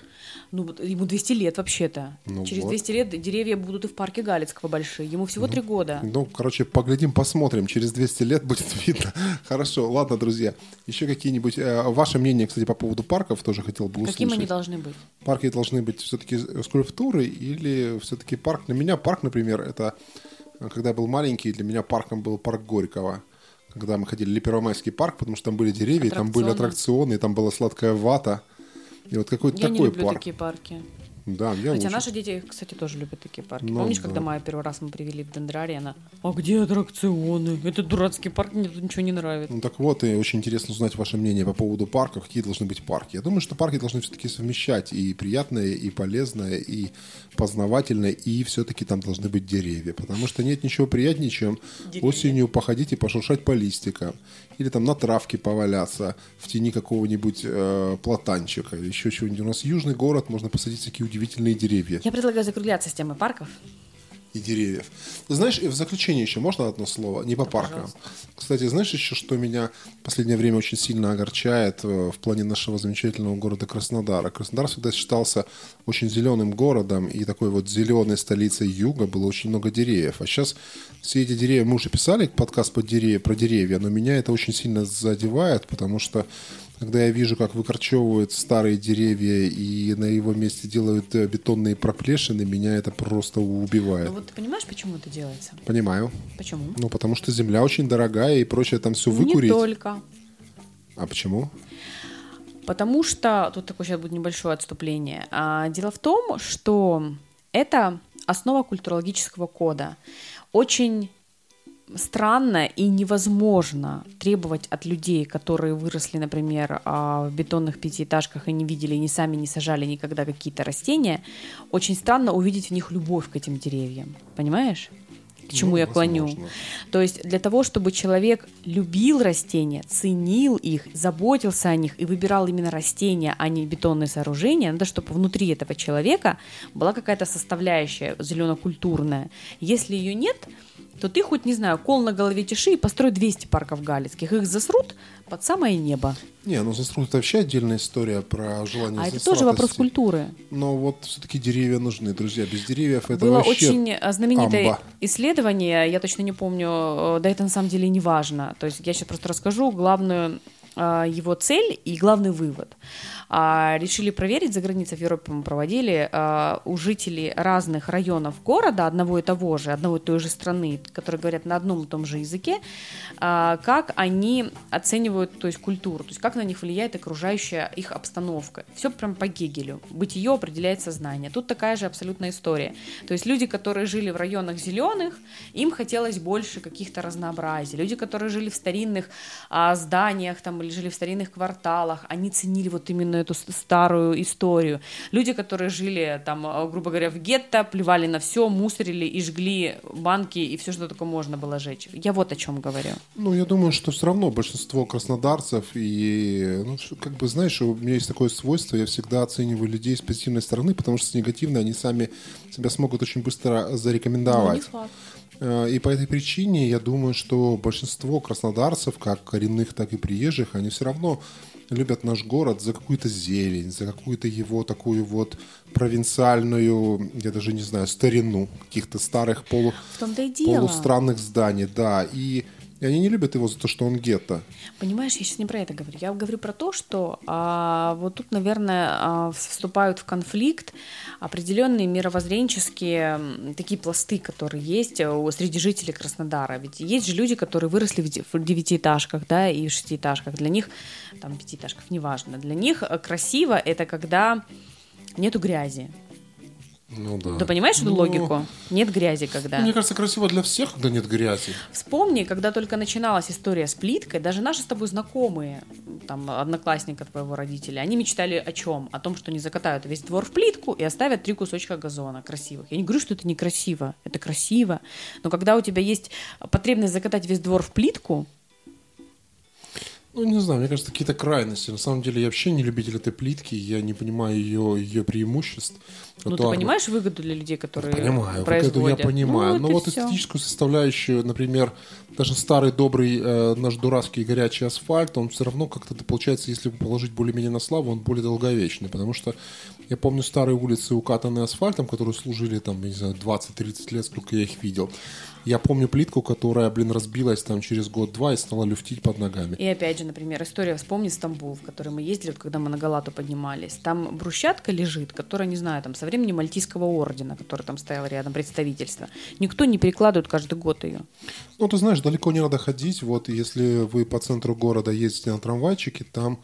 Ну, вот ему 200 лет вообще-то. Ну Через вот. 200 лет деревья будут и в парке Галицкого большие. Ему всего три года. Ну, короче, поглядим, посмотрим. Через 200 лет будет (laughs) видно. Хорошо, ладно, друзья. Еще какие-нибудь... э, ваше мнение, кстати, по поводу парков тоже хотел бы услышать. Каким они должны быть? Парки должны быть все-таки скульптуры или все-таки парк? Для меня парк, например, это... э, Когда я был маленький, для меня парком был парк Горького. Когда мы ходили, или Первомайский парк, потому что там были деревья, там были Аттракционы. там была сладкая вата. И вот какой-то Я не люблю парк. такие парки. Да, я Хотя очень- наши дети, кстати, тоже любят такие парки. Ну, Помнишь, да. когда Майю первый раз мы привели в Дендрари, она, а где аттракционы? Это дурацкий парк, мне тут ничего не нравится. Ну так вот, и очень интересно узнать ваше мнение по поводу парков, какие должны быть парки. Я думаю, что парки должны все-таки совмещать и приятное, и полезное, и познавательное, и все-таки там должны быть деревья. Потому что нет ничего приятнее, чем Деревья. осенью походить и пошуршать по листикам. Или там на травке поваляться в тени какого-нибудь э, платанчика. Или еще чего-нибудь. У нас южный город, можно посадить такие удивительные деревья Я предлагаю закругляться с темой парков. И деревьев. Ты знаешь, и в заключение еще можно одно слово? Не по паркам. Кстати, знаешь еще, что меня в последнее время очень сильно огорчает э, в плане нашего замечательного города Краснодара? Краснодар всегда считался очень зеленым городом, и такой вот зеленой столицей юга было очень много деревьев. А сейчас все эти деревья, мы уже писали подкаст по деревья, про деревья, но меня это очень сильно задевает, потому что когда я вижу, как выкорчевывают старые деревья и на его месте делают э, бетонные проплешины, меня это просто убивает. Ну вот ты понимаешь, почему это делается? Понимаю. Почему? Ну, потому что земля очень дорогая и прочее там все Не выкурить. только. А почему? Потому что, тут такое сейчас будет небольшое отступление. А, дело в том, что это основа культурологического кода. Очень странно и невозможно требовать от людей, которые выросли, например, а, в бетонных пятиэтажках и не видели, ни сами не сажали никогда какие-то растения, очень странно увидеть в них любовь к этим деревьям. Понимаешь? К чему Ну, я клоню? возможно. То есть для того, чтобы человек любил растения, ценил их, заботился о них и выбирал именно растения, а не бетонные сооружения, надо, чтобы внутри этого человека была какая-то составляющая зеленокультурная. Если ее нет, то ты хоть, не знаю, кол на голове тиши и построй 200 парков галицких. Их засрут под самое небо. Не, ну заструт это вообще отдельная история про желание А это тоже вопрос культуры. Но вот все-таки деревья нужны, друзья. Без деревьев это Было вообще... очень э, знаменитое амба. исследование, я точно не помню, э, да это на самом деле не важно. То есть я сейчас просто расскажу главную э, его цель и главный вывод. А, решили проверить, за границей в Европе мы проводили, а, у жителей разных районов города, одного и того же, одного и той же страны, которые говорят на одном и том же языке, а, как они оценивают то есть, культуру, то есть как на них влияет окружающая их обстановка. Все прям по Гегелю. Бытие определяет сознание. Тут такая же абсолютная история. То есть люди, которые жили в районах зеленых, им хотелось больше каких-то разнообразий. Люди, которые жили в старинных зданиях там, которые жили в старинных кварталах, они ценили вот именно эту старую историю. Люди, которые жили там, э, грубо говоря, в гетто, плевали на все, мусорили и жгли банки и все, что только можно было жечь. Я вот о чем говорю. Ну, я думаю, что все равно большинство краснодарцев и, ну, как бы, знаешь, у меня есть такое свойство, я всегда оцениваю людей с позитивной стороны, потому что с негативной они сами себя смогут очень быстро зарекомендовать. Ну, Э, и по этой причине я думаю, что большинство краснодарцев, как коренных, так и приезжих, они все равно любят наш город за какую-то зелень, за какую-то его такую вот провинциальную, я даже не знаю, старину каких-то старых полу, полустранных зданий, да. И и они не любят его за то, что он гетто. Понимаешь, я сейчас не про это говорю. Я говорю про то, что а, вот тут, наверное, а, вступают в конфликт определенные мировоззренческие такие пласты, которые есть э, среди жителей Краснодара. Ведь есть же люди, которые выросли в девятиэтажках, да, и в шестиэтажках. Для них, там, пятиэтажках, неважно. Для них э, красиво это когда нету грязи. Ну да. Ты понимаешь эту ну, логику? Нет грязи, когда. Мне кажется, красиво для всех, когда нет грязи. Вспомни, когда только начиналась история с плиткой, даже наши с тобой знакомые, там, одноклассника твоего родителя, они мечтали о чем? О том, что они закатают весь двор в плитку и оставят три кусочка газона красивых. Я не говорю, что это некрасиво, это красиво. Но когда у тебя есть потребность закатать весь двор в плитку, ну, не знаю, мне кажется, какие-то крайности. На самом деле, я вообще не любитель этой плитки, я не понимаю ее, ее преимуществ. Ну, ты понимаешь выгоду для людей, которые Понимаю, производят? я понимаю. Ну, Но вот все. эстетическую составляющую, например, даже старый добрый э, наш дурацкий горячий асфальт, он все равно как-то получается, если положить более-менее на славу, он более долговечный, потому что я помню старые улицы, укатанные асфальтом, которые служили там, не знаю, 20-30 лет, сколько я их видел. Я помню плитку, которая, блин, разбилась там через год-два и стала люфтить под ногами. И опять же, например, история «Вспомни Стамбул», в который мы ездили, когда мы на Галату поднимались. Там брусчатка лежит, которая, не знаю, там со времени Мальтийского ордена, который там стоял рядом, представительство. Никто не перекладывает каждый год ее. Ну, ты знаешь, далеко не надо ходить. Вот если вы по центру города ездите на трамвайчике, там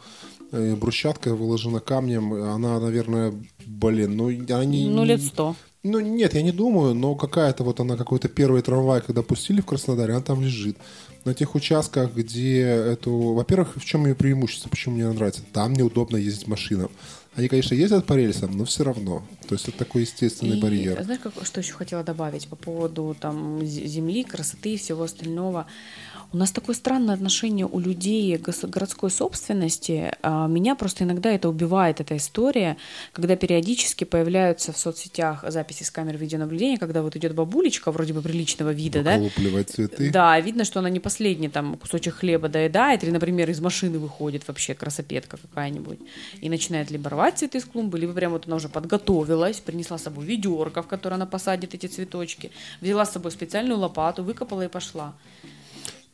э, брусчатка выложена камнем, она, наверное, блин, ну они... Ну, лет сто. Ну, нет, я не думаю, но какая-то вот она, какой-то первый трамвай, когда пустили в Краснодаре, она там лежит. На тех участках, где эту... Во-первых, в чем ее преимущество, почему мне нравится? Там неудобно ездить машинам. Они, конечно, ездят по рельсам, но все равно. То есть это такой естественный и, барьер. Знаешь, как, что еще хотела добавить по поводу там, земли, красоты и всего остального? У нас такое странное отношение у людей к городской собственности. А, меня просто иногда это убивает, эта история, когда периодически появляются в соцсетях записи с камер видеонаблюдения, когда вот идет бабулечка вроде бы приличного вида, да? цветы. Да, видно, что она не последний там кусочек хлеба доедает, или, например, из машины выходит вообще красопетка какая-нибудь и начинает либо рвать цветы из клумбы, либо прям вот она уже подготовилась, принесла с собой ведерко, в которое она посадит эти цветочки, взяла с собой специальную лопату, выкопала и пошла.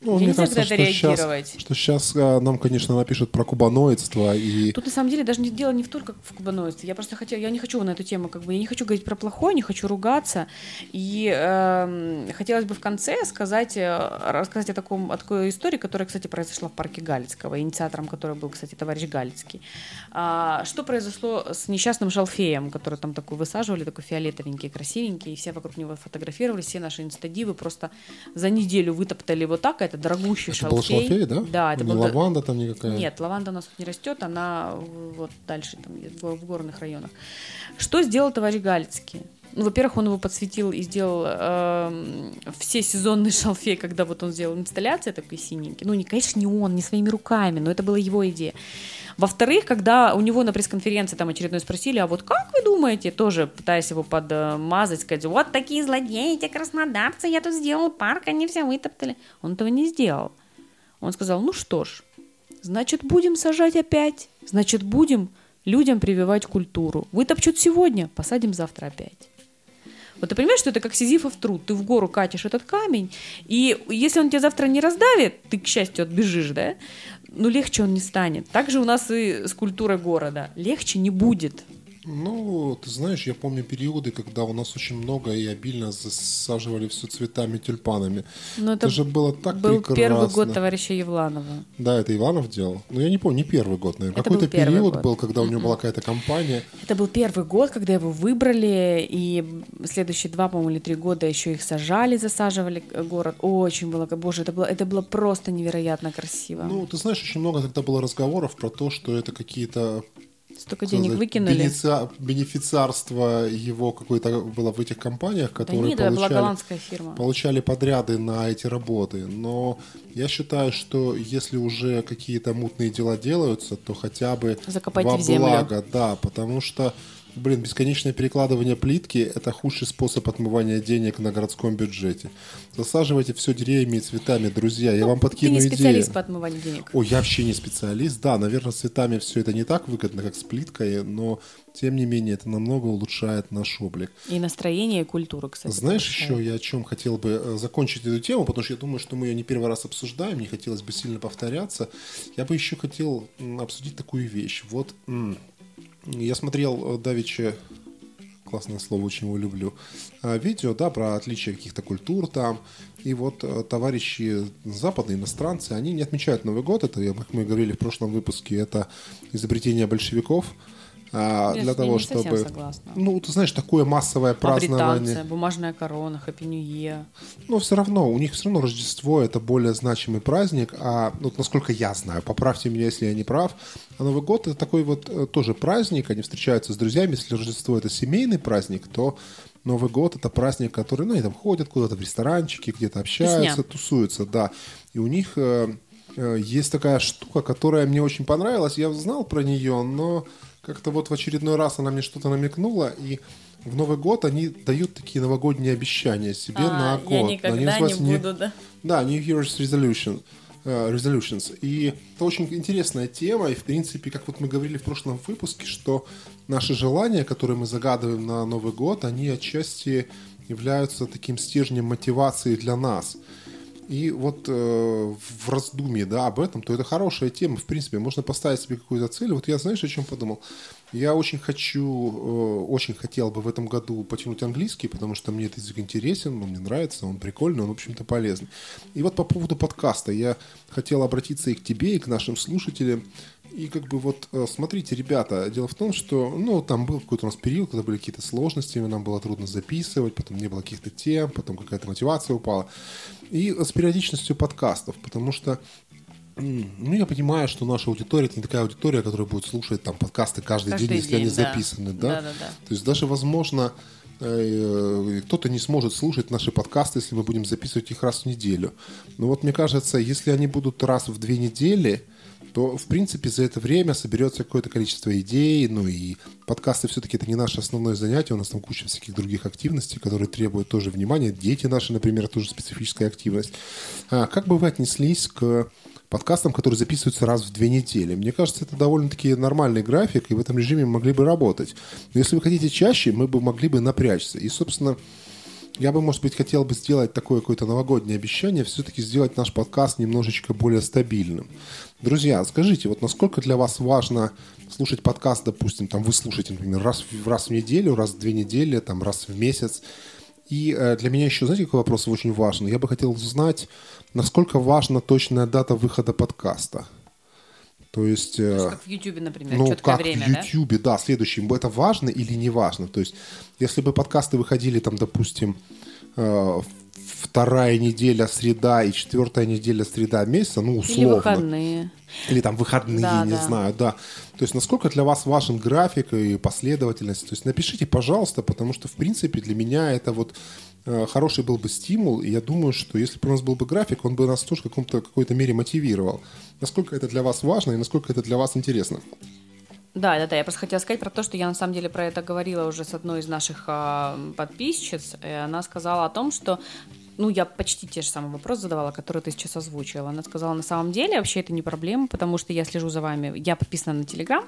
Ну, я мне кажется, что реагировать. Сейчас, что сейчас а, нам, конечно, напишут про кубаноидство и... Тут на самом деле даже не дело не в только в кубаноидстве. Я просто хотела, я не хочу на эту тему, как бы, я не хочу говорить про плохое, не хочу ругаться. И э, хотелось бы в конце сказать, э, рассказать о, таком, о такой истории, которая, кстати, произошла в парке Галицкого, инициатором которой был, кстати, товарищ Галицкий. А, что произошло с несчастным шалфеем, который там такой высаживали, такой фиолетовенький, красивенький, и все вокруг него фотографировали, все наши инстадивы просто за неделю вытоптали его так, это дорогущий это шалфей. был шалфей, да? Да, это не был... лаванда там никакая? Нет, лаванда у нас тут не растет, она вот дальше, там, в горных районах. Что сделал товарищ Галицкий? Ну, во-первых, он его подсветил и сделал э, все сезонные (laughs) шалфей, когда вот он сделал инсталляцию такой синенький. Ну, не, конечно, не он, не своими руками, но это была его идея. Во-вторых, когда у него на пресс-конференции там очередной спросили, а вот как вы думаете, тоже пытаясь его подмазать, сказать, вот такие злодеи, эти краснодарцы, я тут сделал парк, они все вытоптали. Он этого не сделал. Он сказал, ну что ж, значит, будем сажать опять, значит, будем людям прививать культуру. Вытопчут сегодня, посадим завтра опять. Вот ты понимаешь, что это как сизифов труд. Ты в гору катишь этот камень, и если он тебя завтра не раздавит, ты, к счастью, отбежишь, да, ну легче он не станет. Так же у нас и с культурой города. Легче не будет. Ну, ты знаешь, я помню периоды, когда у нас очень много и обильно засаживали все цветами, тюльпанами. Ну, это, Это же было так был прекрасно. первый год товарища Евланова. Да, это Иванов делал. Но я не помню, не первый год, наверное. Какой-то период год. был, когда у него была какая-то компания. Это был первый год, когда его выбрали, и следующие два, по-моему, или три года еще их сажали, засаживали город. Очень было, боже, это было, это было просто невероятно красиво. Ну, ты знаешь, очень много тогда было разговоров про то, что это какие-то Столько денег сказать, выкинули. бенефициарство его какое-то было в этих компаниях, Да которые нет, это была получали, фирма. получали подряды на эти работы. Но я считаю, что если уже какие-то мутные дела делаются, то хотя бы Закопайте во благо, да, потому что Блин, бесконечное перекладывание плитки – это худший способ отмывания денег на городском бюджете. Засаживайте все деревьями и цветами, друзья. Я вам Ты подкину не идею. специалист по отмыванию денег. Ой, я вообще не специалист. Да, наверное, с цветами все это не так выгодно, как с плиткой, но тем не менее это намного улучшает наш облик. И настроение, и культуру, кстати. Знаешь, повышает. еще я о чем хотел бы э, закончить эту тему, потому что я думаю, что мы ее не первый раз обсуждаем, не хотелось бы сильно повторяться. Я бы еще хотел обсудить такую вещь. Вот я смотрел э, Давича классное слово, очень его люблю, а, видео, да, про отличия каких-то культур там. И вот э, товарищи западные, иностранцы, они не отмечают Новый год. Это, как мы говорили в прошлом выпуске, это изобретение большевиков. А, Я для того, чтобы... согласна. Ну, ты знаешь, такое массовое празднование. бумажная корона, хэппи нью Year. Но все равно, у них все равно Рождество это более значимый праздник, а вот насколько я знаю, поправьте меня, если я не прав, а Новый год это такой вот э, тоже праздник, они встречаются с друзьями, если Рождество это семейный праздник, то Новый год это праздник, который, ну, они там ходят куда-то в ресторанчики, где-то общаются, тусуются, да. И у них э, э, есть такая штука, которая мне очень понравилась, я знал про нее, но как-то вот в очередной раз она мне что-то намекнула, и в Новый год они дают такие новогодние обещания себе на А, год. я Они никогда не называются не- буду, да. Да, New Year's Resolution. э, resolutions. И это очень интересная тема, и в принципе, как вот мы говорили в прошлом выпуске, что наши желания, которые мы загадываем на Новый год, они отчасти являются таким стержнем мотивации для нас. И вот э, в раздумье да, об этом, то это хорошая тема. В принципе, можно поставить себе какую-то цель. Вот я, знаешь, о чем подумал? Я очень хочу, э, очень хотел бы в этом году потянуть английский, потому что мне этот язык интересен, он мне нравится, он прикольный, он, в общем-то, полезный. И вот по поводу подкаста я хотел обратиться и к тебе, и к нашим слушателям. И как бы вот, э, смотрите, ребята, дело в том, что, ну, там был какой-то у нас период, когда были какие-то сложности, нам было трудно записывать, потом не было каких-то тем, потом какая-то мотивация упала. И с периодичностью подкастов, потому что ну, я понимаю, что наша аудитория это не такая аудитория, которая будет слушать там подкасты каждый, Каждый день, если день, они да. записаны, да? Да-да-да. То есть даже, возможно, э, кто-то не сможет слушать наши подкасты, если мы будем записывать их раз в неделю. Но вот мне кажется, если они будут раз в две недели, то, в принципе, за это время соберется какое-то количество идей, ну и подкасты все-таки это не наше основное занятие, у нас там куча всяких других активностей, которые требуют тоже внимания. Дети наши, например, тоже специфическая активность. А как бы вы отнеслись к подкастам, которые записываются раз в две недели? Мне кажется, это довольно-таки нормальный график, и в этом режиме мы могли бы работать. Но если вы хотите чаще, мы бы могли бы напрячься. И, собственно, я бы, может быть, хотел бы сделать такое какое-то новогоднее обещание, все-таки сделать наш подкаст немножечко более стабильным. Друзья, скажите, вот насколько для вас важно слушать подкаст, допустим, там вы слушаете, например, раз раз в неделю, раз в две недели, там раз в месяц. И э, для меня еще, знаете, какой вопрос очень важный? Я бы хотел узнать, насколько важна точная дата выхода подкаста. То есть... э, То есть как в Ютубе, например, ну, четкое как время, в да? Ютьюбе, да? следующим. Это важно или не важно? То есть, если бы подкасты выходили, там, допустим, э, вторая неделя среда и четвертая неделя среда месяца, ну, условно. Или выходные. Или там выходные, Да, не да. знаю, да. То есть, насколько для вас важен график и последовательность? То есть, напишите, пожалуйста, потому что, в принципе, для меня это вот э, хороший был бы стимул, и я думаю, что если бы у нас был бы график, он бы нас тоже в каком-то, какой-то мере мотивировал. Насколько это для вас важно и насколько это для вас интересно? Да, да, да. Я просто хотела сказать про то, что я на самом деле про это говорила уже с одной из наших а, подписчиц. И она сказала о том, что ну, я почти те же самые вопросы задавала, которые ты сейчас озвучила. Она сказала, на самом деле вообще это не проблема, потому что я слежу за вами, я подписана на Телеграм,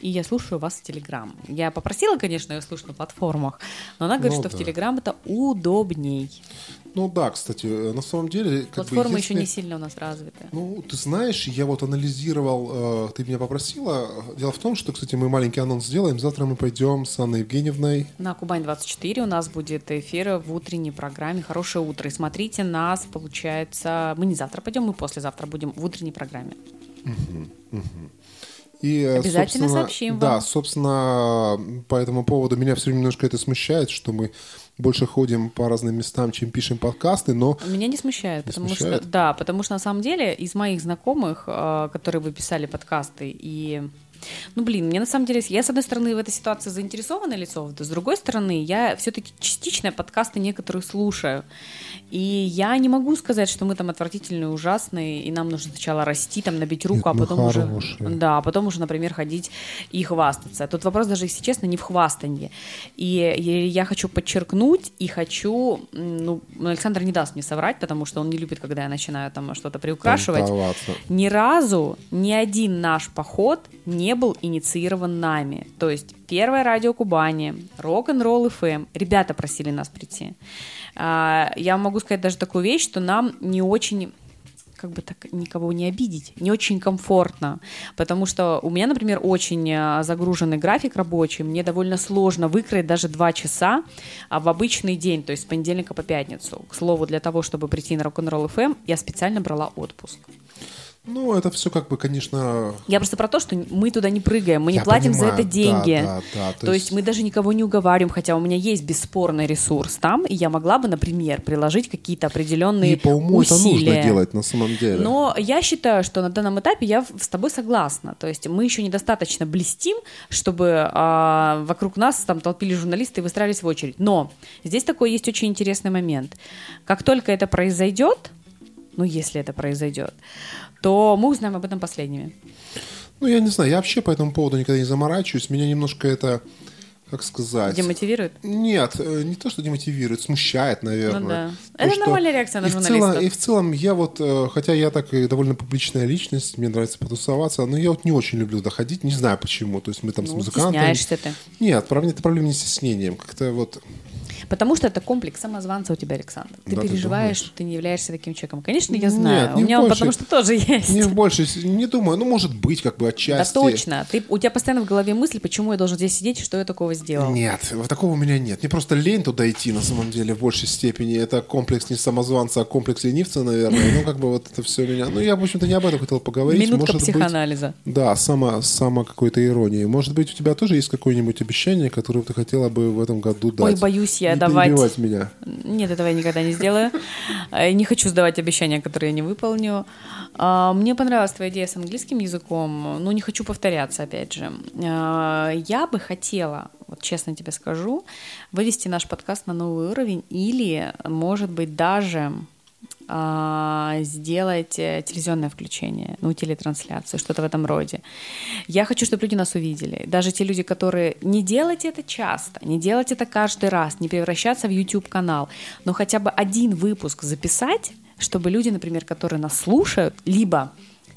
и я слушаю вас в Телеграм. Я попросила, конечно, ее слушать на платформах, но она говорит, Ну что да. в Телеграм это удобней. Ну да, кстати, э, на самом деле... как бы, Платформа еще если- не сильно у нас развита. Ну, ты знаешь, я вот анализировал, э, ты меня попросила. Дело в том, что, кстати, мы маленький анонс сделаем. Завтра мы пойдем с Анной Евгеньевной. На Кубань-24 у нас будет эфир в утренней программе «Хорошее утро». И смотрите нас, получается... Мы не завтра пойдем, мы послезавтра будем в утренней программе. И, э, Обязательно сообщим Да, вам. собственно, по этому поводу меня все время немножко это смущает, что мы больше ходим по разным местам, чем пишем подкасты, но Меня не смущает, потому смущает? что да, потому что на самом деле из моих знакомых, э, которые вы писали подкасты и ну, блин, мне на самом деле, я, с одной стороны, в этой ситуации заинтересованное лицо, с другой стороны, я все-таки частично подкасты некоторые слушаю. И я не могу сказать, что мы там отвратительные, ужасные, и нам нужно сначала расти, там, набить руку, Нет, а потом уже... Да, а потом уже, например, ходить и хвастаться. Тут вопрос даже, если честно, не в хвастанье. И я хочу подчеркнуть и хочу... Ну, Александр не даст мне соврать, потому что он не любит, когда я начинаю там что-то приукрашивать. понтоваться. Ни разу ни один наш поход не был инициирован нами. То есть первое радио Кубани, рок-н-ролл ФМ. Ребята просили нас прийти. А, Я могу сказать даже такую вещь, что нам не очень как бы так никого не обидеть, не очень комфортно, потому что у меня, например, очень а, загруженный график рабочий, мне довольно сложно выкроить даже два часа а в обычный день, то есть с понедельника по пятницу. К слову, для того, чтобы прийти на рок-н-ролл ФМ, я специально брала отпуск. Ну, это все как бы, конечно... Я просто про то, что мы туда не прыгаем, мы не Я платим за понимаю, это деньги. да, да, да, то, то есть... есть- мы даже никого не уговариваем, хотя у меня есть бесспорный ресурс там, и я могла бы, например, приложить какие-то определенные И по уму усилия. это нужно делать на самом деле. Но я считаю, что на данном этапе я с тобой согласна. То есть мы еще недостаточно блестим, чтобы а, вокруг нас там толпили журналисты и выстраивались в очередь. Но здесь такой есть очень интересный момент. Как только это произойдет, ну если это произойдет, то мы узнаем об этом последними. Ну, я не знаю, я вообще по этому поводу никогда не заморачиваюсь. Меня немножко это, как сказать... Демотивирует? Нет, э, не то, что демотивирует, смущает, наверное. Ну да. Потому Это нормальная реакция на и в журналистов. целом- И в целом я вот, э, хотя я так и довольно публичная личность, мне нравится потусоваться, но я вот не очень люблю доходить, не знаю почему. То есть мы там с Ну, музыкантами... стесняешься ты. Нет, проблема, это проблема не с стеснением. Как-то вот... Потому что это комплекс самозванца у тебя, Александр. Ты Да, переживаешь, что ты не являешься таким человеком. Конечно, я Нет, знаю. не у меня он больше. потому что тоже есть. Не в с- Не думаю, ну, может быть, как бы Да отчасти. точно. Ты, у тебя постоянно в голове мысль, почему я должен здесь сидеть и что я такого сделал. Нет, вот такого у меня нет. Мне просто лень туда идти, на самом деле, в большей степени. Это комплекс не самозванца, а комплекс ленивца, наверное. Ну, как бы вот это все меня... Ну, я, в общем-то, не об этом хотел поговорить. Минутка Может быть, психоанализа. Да, сама, сама какой-то иронии. Может быть, у тебя тоже есть какое-нибудь обещание, которое ты хотела бы в этом году дать? Ой, боюсь я Не давать. перебивать меня. Нет, этого я никогда не сделаю. Э, Не хочу сдавать обещания, которые я не выполню. А, Мне понравилась твоя идея с английским языком, но не хочу повторяться, опять же. А, Я бы хотела, вот честно тебе скажу, вывести наш подкаст на новый уровень или, может быть, даже сделать э, телевизионное включение, ну, телетрансляцию, что-то в этом роде. Я хочу, чтобы люди нас увидели. Даже те люди, которые не делать это часто, не делать это каждый раз, не превращаться в YouTube-канал, но хотя бы один выпуск записать, чтобы люди, например, которые нас слушают, либо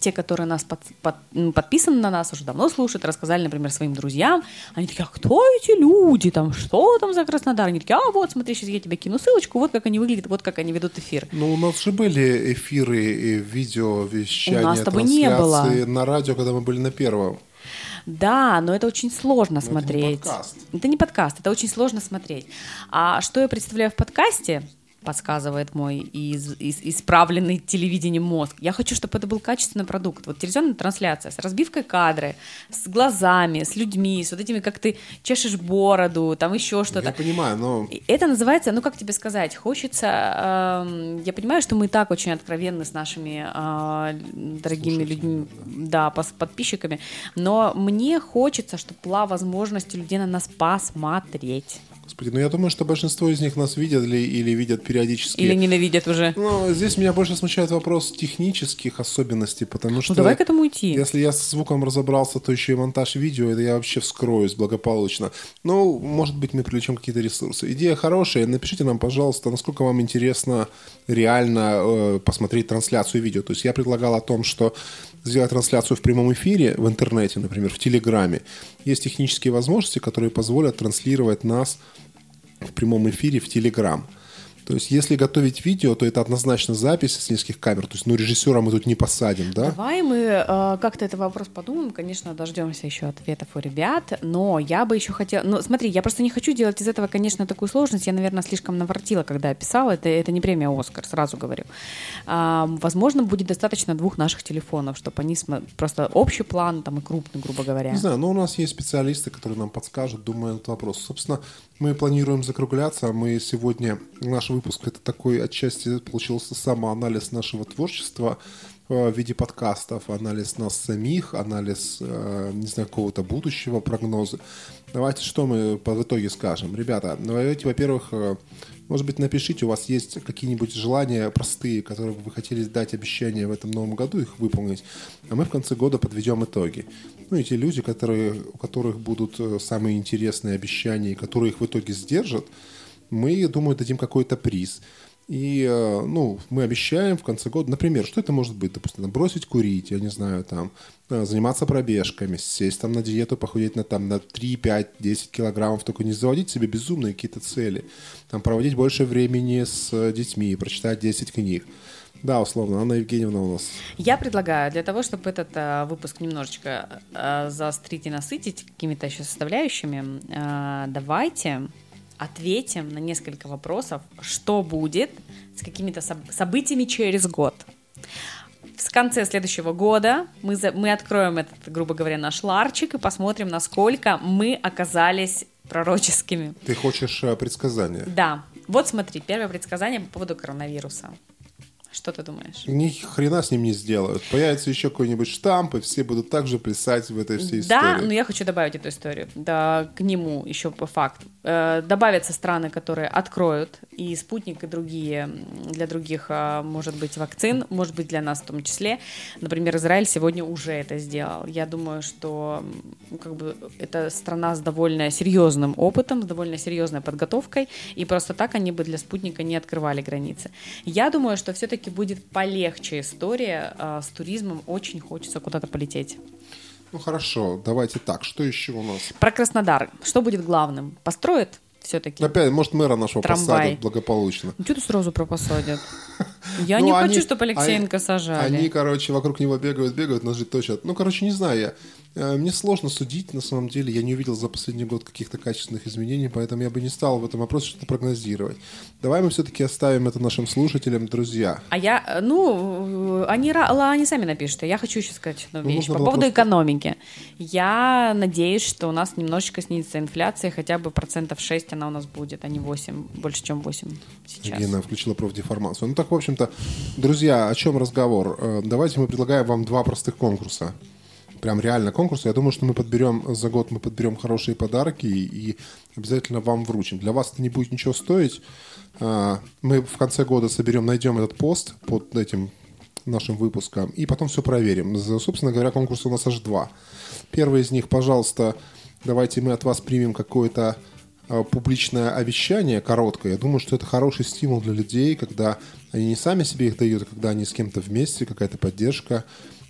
те, которые нас под- под- подписаны на нас, уже давно слушают, рассказали, например, своим друзьям, они такие, а кто эти люди, там, что там за Краснодар? Они такие, а вот, смотри, сейчас я тебе кину ссылочку, вот как они выглядят, вот как они ведут эфир. Ну, у нас же были эфиры и видео, вещания, У нас с тобой не было. на радио, когда мы были на первом. Да, но это очень сложно это не смотреть. подкаст. Это не подкаст, это очень сложно смотреть. А что я представляю в подкасте, подсказывает мой из, из- исправленный телевидением мозг. Я хочу, чтобы это был качественный продукт. Вот телевизионная трансляция с разбивкой кадры, с глазами, с людьми, с вот этими, как ты чешешь бороду, там еще что-то. Я понимаю, но... Это называется, ну как тебе сказать, хочется, эм, я понимаю, что мы и так очень откровенны с нашими э, дорогими людьми, да, пос- подписчиками, но мне хочется, чтобы была возможность у людей на нас посмотреть. Господи, ну я думаю, что большинство из них нас видят ли, или видят периодически. Или ненавидят уже. Ну, здесь меня больше смущает вопрос технических особенностей, потому что... Ну давай к этому идти. Если я с звуком разобрался, то еще и монтаж видео, это я вообще вскроюсь благополучно. Ну, может быть, мы привлечем какие-то ресурсы. Идея хорошая. Напишите нам, пожалуйста, насколько вам интересно реально э, посмотреть трансляцию видео. То есть я предлагал о том, что сделать трансляцию в прямом эфире в интернете, например, в Телеграме. Есть технические возможности, которые позволят транслировать нас в прямом эфире в Телеграм. То есть, если готовить видео, то это однозначно запись с нескольких камер. То есть, ну, режиссера мы тут не посадим, да? Давай мы э, как-то этот вопрос подумаем. Конечно, дождемся еще ответов у ребят. Но я бы еще хотела... Ну, смотри, я просто не хочу делать из этого, конечно, такую сложность. Я, наверное, слишком навортила, когда я писала. Это, это не премия «Оскар», сразу говорю. А, возможно, будет достаточно двух наших телефонов, чтобы они см... просто общий план там и крупный, грубо говоря. Не знаю, но у нас есть специалисты, которые нам подскажут, думаю, этот вопрос. Собственно, мы планируем закругляться. Мы сегодня, наш выпуск, это такой отчасти получился самоанализ нашего творчества э, в виде подкастов, анализ нас самих, анализ, э, не знаю, какого-то будущего прогноза. Давайте что мы в итоге скажем. Ребята, давайте, во-первых, э, может быть, напишите, у вас есть какие-нибудь желания простые, которые вы хотели дать обещания в этом новом году, их выполнить. А мы в конце года подведем итоги. Ну и те люди, которые, у которых будут э, самые интересные обещания, которые их в итоге сдержат, мы, думаю, дадим какой-то приз. И, э, ну, мы обещаем в конце года, например, что это может быть? Допустим, бросить курить, я не знаю, там, э, заниматься пробежками, сесть там на диету, похудеть на, там, на 3, 5, 10 килограммов, только не заводить себе безумные какие-то цели. Там, проводить больше времени с детьми, прочитать 10 книг. Да, условно. Анна Евгеньевна у нас. Я предлагаю для того, чтобы этот э, выпуск немножечко э, заострить и насытить какими-то еще составляющими, э, давайте ответим на несколько вопросов, что будет с какими-то соб- событиями через год. В конце следующего года мы, за, мы откроем этот, грубо говоря, наш ларчик и посмотрим, насколько мы оказались пророческими. Ты хочешь э, предсказания? Да. Вот смотри, первое предсказание по поводу коронавируса. Что ты думаешь? Ни хрена с ним не сделают. Появится еще какой-нибудь штамп, и все будут также плясать в этой всей Да, истории. но я хочу добавить эту историю. Да, к нему еще по факту. Э, добавятся страны, которые откроют и спутник, и другие, для других, а, может быть, вакцин, может быть, для нас в том числе. Например, Израиль сегодня уже это сделал. Я думаю, что как бы это страна с довольно серьезным опытом, с довольно серьезной подготовкой, и просто так они бы для спутника не открывали границы. Я думаю, что все-таки будет полегче история а, с туризмом. Очень хочется куда-то полететь. Ну хорошо, давайте так. Что еще у нас? Про Краснодар. Что будет главным? Построят все-таки? Опять, может, мэра нашего Трамвай. посадят благополучно. Ну, что ты сразу про посадят? (laughs) Я Ну, не они- хочу, чтобы Алексеенко они- сажали. Они, короче, вокруг него бегают, бегают, ножи точат. Ну, короче, не знаю я. Э, Мне сложно судить, на самом деле. Я не увидел за последний год каких-то качественных изменений, поэтому я бы не стал в этом вопросе что-то прогнозировать. Давай мы все-таки оставим это нашим слушателям, друзья. А я, э, ну, они, они сами напишут. Я хочу еще сказать одну Ну, вещь нужно по поводу просто- экономики. Я надеюсь, что у нас немножечко снизится инфляция, хотя бы процентов 6 она у нас будет, а не 8, больше, чем 8 сейчас. Гена включила профдеформацию. Ну так, в общем-то, друзья, о чем разговор? Э, Давайте мы предлагаем вам два простых конкурса. Прям реально конкурсы. Я думаю, что мы подберем за год мы подберем хорошие подарки и, обязательно вам вручим. Для вас это не будет ничего стоить. А, Мы в конце года соберем, найдем этот пост под этим нашим выпуском и потом все проверим. Собственно говоря, конкурс у нас аж два. Первый из них, пожалуйста, давайте мы от вас примем какое-то э, публичное обещание короткое. Я думаю, что это хороший стимул для людей, когда они не сами себе их дают, а когда они с кем-то вместе, какая-то поддержка.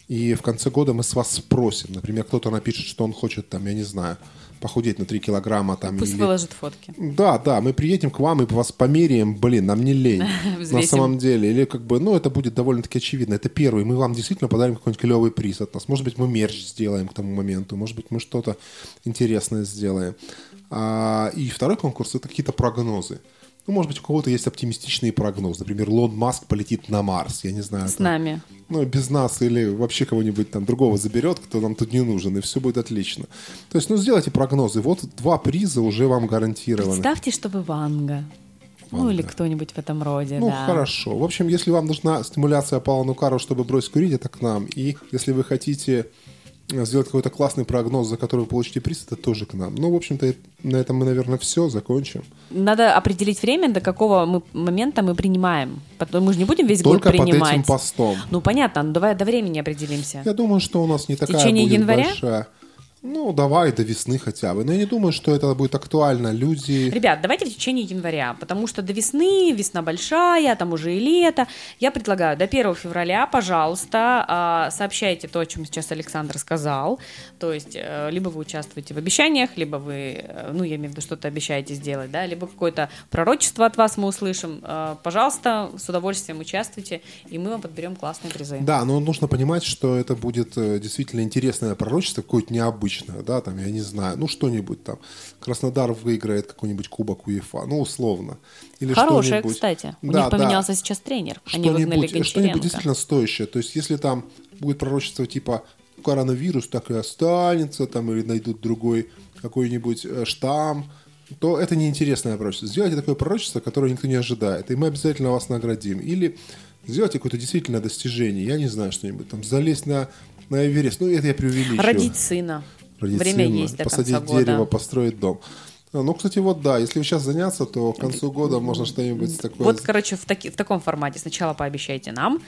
И в конце года мы с вас спросим. Например, кто-то напишет, что он хочет, там, я не знаю, похудеть на 3 килограмма. Там, Пусть или- выложит фотки. да, да, мы приедем к вам и вас померяем, блин, нам не лень. (laughs) На самом деле. Или как бы, ну, это будет довольно-таки очевидно. Это первый. Мы вам действительно подарим какой-нибудь клевый приз от нас. Может быть, мы мерч сделаем к тому моменту. Может быть, мы что-то интересное сделаем. А, и второй конкурс – это какие-то прогнозы. Ну, может быть, у кого-то есть оптимистичные прогнозы. Например, Лон Маск полетит на Марс. Я не знаю. С там, нами. ну, без нас или вообще кого-нибудь там другого заберет, кто нам тут не нужен, и все будет отлично. То есть, ну, сделайте прогнозы. Вот два приза уже вам гарантированы. Представьте, чтобы Ванга. Ну, Ванга. или кто-нибудь в этом роде, Ну, да. хорошо. В общем, если вам нужна стимуляция Пала Нукару, чтобы бросить курить, это к нам. И если вы хотите сделать какой-то классный прогноз, за который вы получите приз, это тоже к нам. Ну, в общем-то, на этом мы, наверное, все, закончим. Надо определить время, до какого мы момента мы принимаем. Потом мы же не будем весь Только год принимать. под этим постом. Ну, понятно, ну давай до времени определимся. Я думаю, что у нас не такая течение будет января? большая. Ну, давай до весны хотя бы. Но я не думаю, что это будет актуально. Люди... Ребят, давайте в течение января, потому что до весны, весна большая, там уже и лето. Я предлагаю до 1 февраля, пожалуйста, а, сообщайте то, о чем сейчас Александр сказал. То есть, э, либо вы участвуете в обещаниях, либо вы, э, ну, я имею в виду, что-то обещаете сделать, да, либо какое-то пророчество от вас мы услышим. Э, Пожалуйста, с удовольствием участвуйте, и мы вам подберем классные призы. Да, но нужно понимать, что это будет действительно интересное пророчество, какое-то необычное, да, там, я не знаю, ну, что-нибудь там. Краснодар выиграет какой-нибудь кубок УЕФА, ну, условно. Или что-нибудь. кстати. У Да, них да. поменялся сейчас тренер. Они выгнали что-нибудь, что-нибудь действительно стоящее. То есть, если там будет пророчество типа коронавирус так и останется, там, или найдут другой какой-нибудь э, штамм, то это неинтересное пророчество. Сделайте такое пророчество, которое никто не ожидает, и мы обязательно вас наградим. Или сделайте какое-то действительно достижение, я не знаю, что-нибудь там, залезть на, на Эверест, ну, это я преувеличиваю. Родить сына. Родить Время сына, есть до посадить конца года. дерево, построить дом. А, Ну, кстати, вот да, если сейчас заняться, то к концу года можно что-нибудь такое... Вот, короче, в, таки- в таком формате. Сначала пообещайте нам,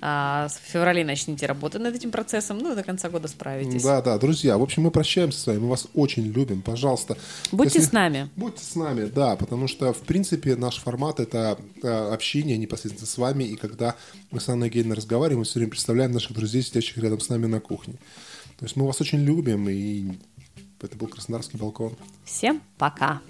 а, в феврале начните работать над этим процессом, ну и до конца года справитесь. Да, да, друзья, в общем, мы прощаемся с вами, мы вас очень любим, пожалуйста. Будьте Если- с нами. Будьте с нами, да, потому что, в принципе, наш формат — это э, общение непосредственно с вами, и когда мы с Анной Гейной разговариваем, мы все время представляем наших друзей, сидящих рядом с нами на кухне. То есть мы вас очень любим, и это был Краснодарский балкон. Всем пока.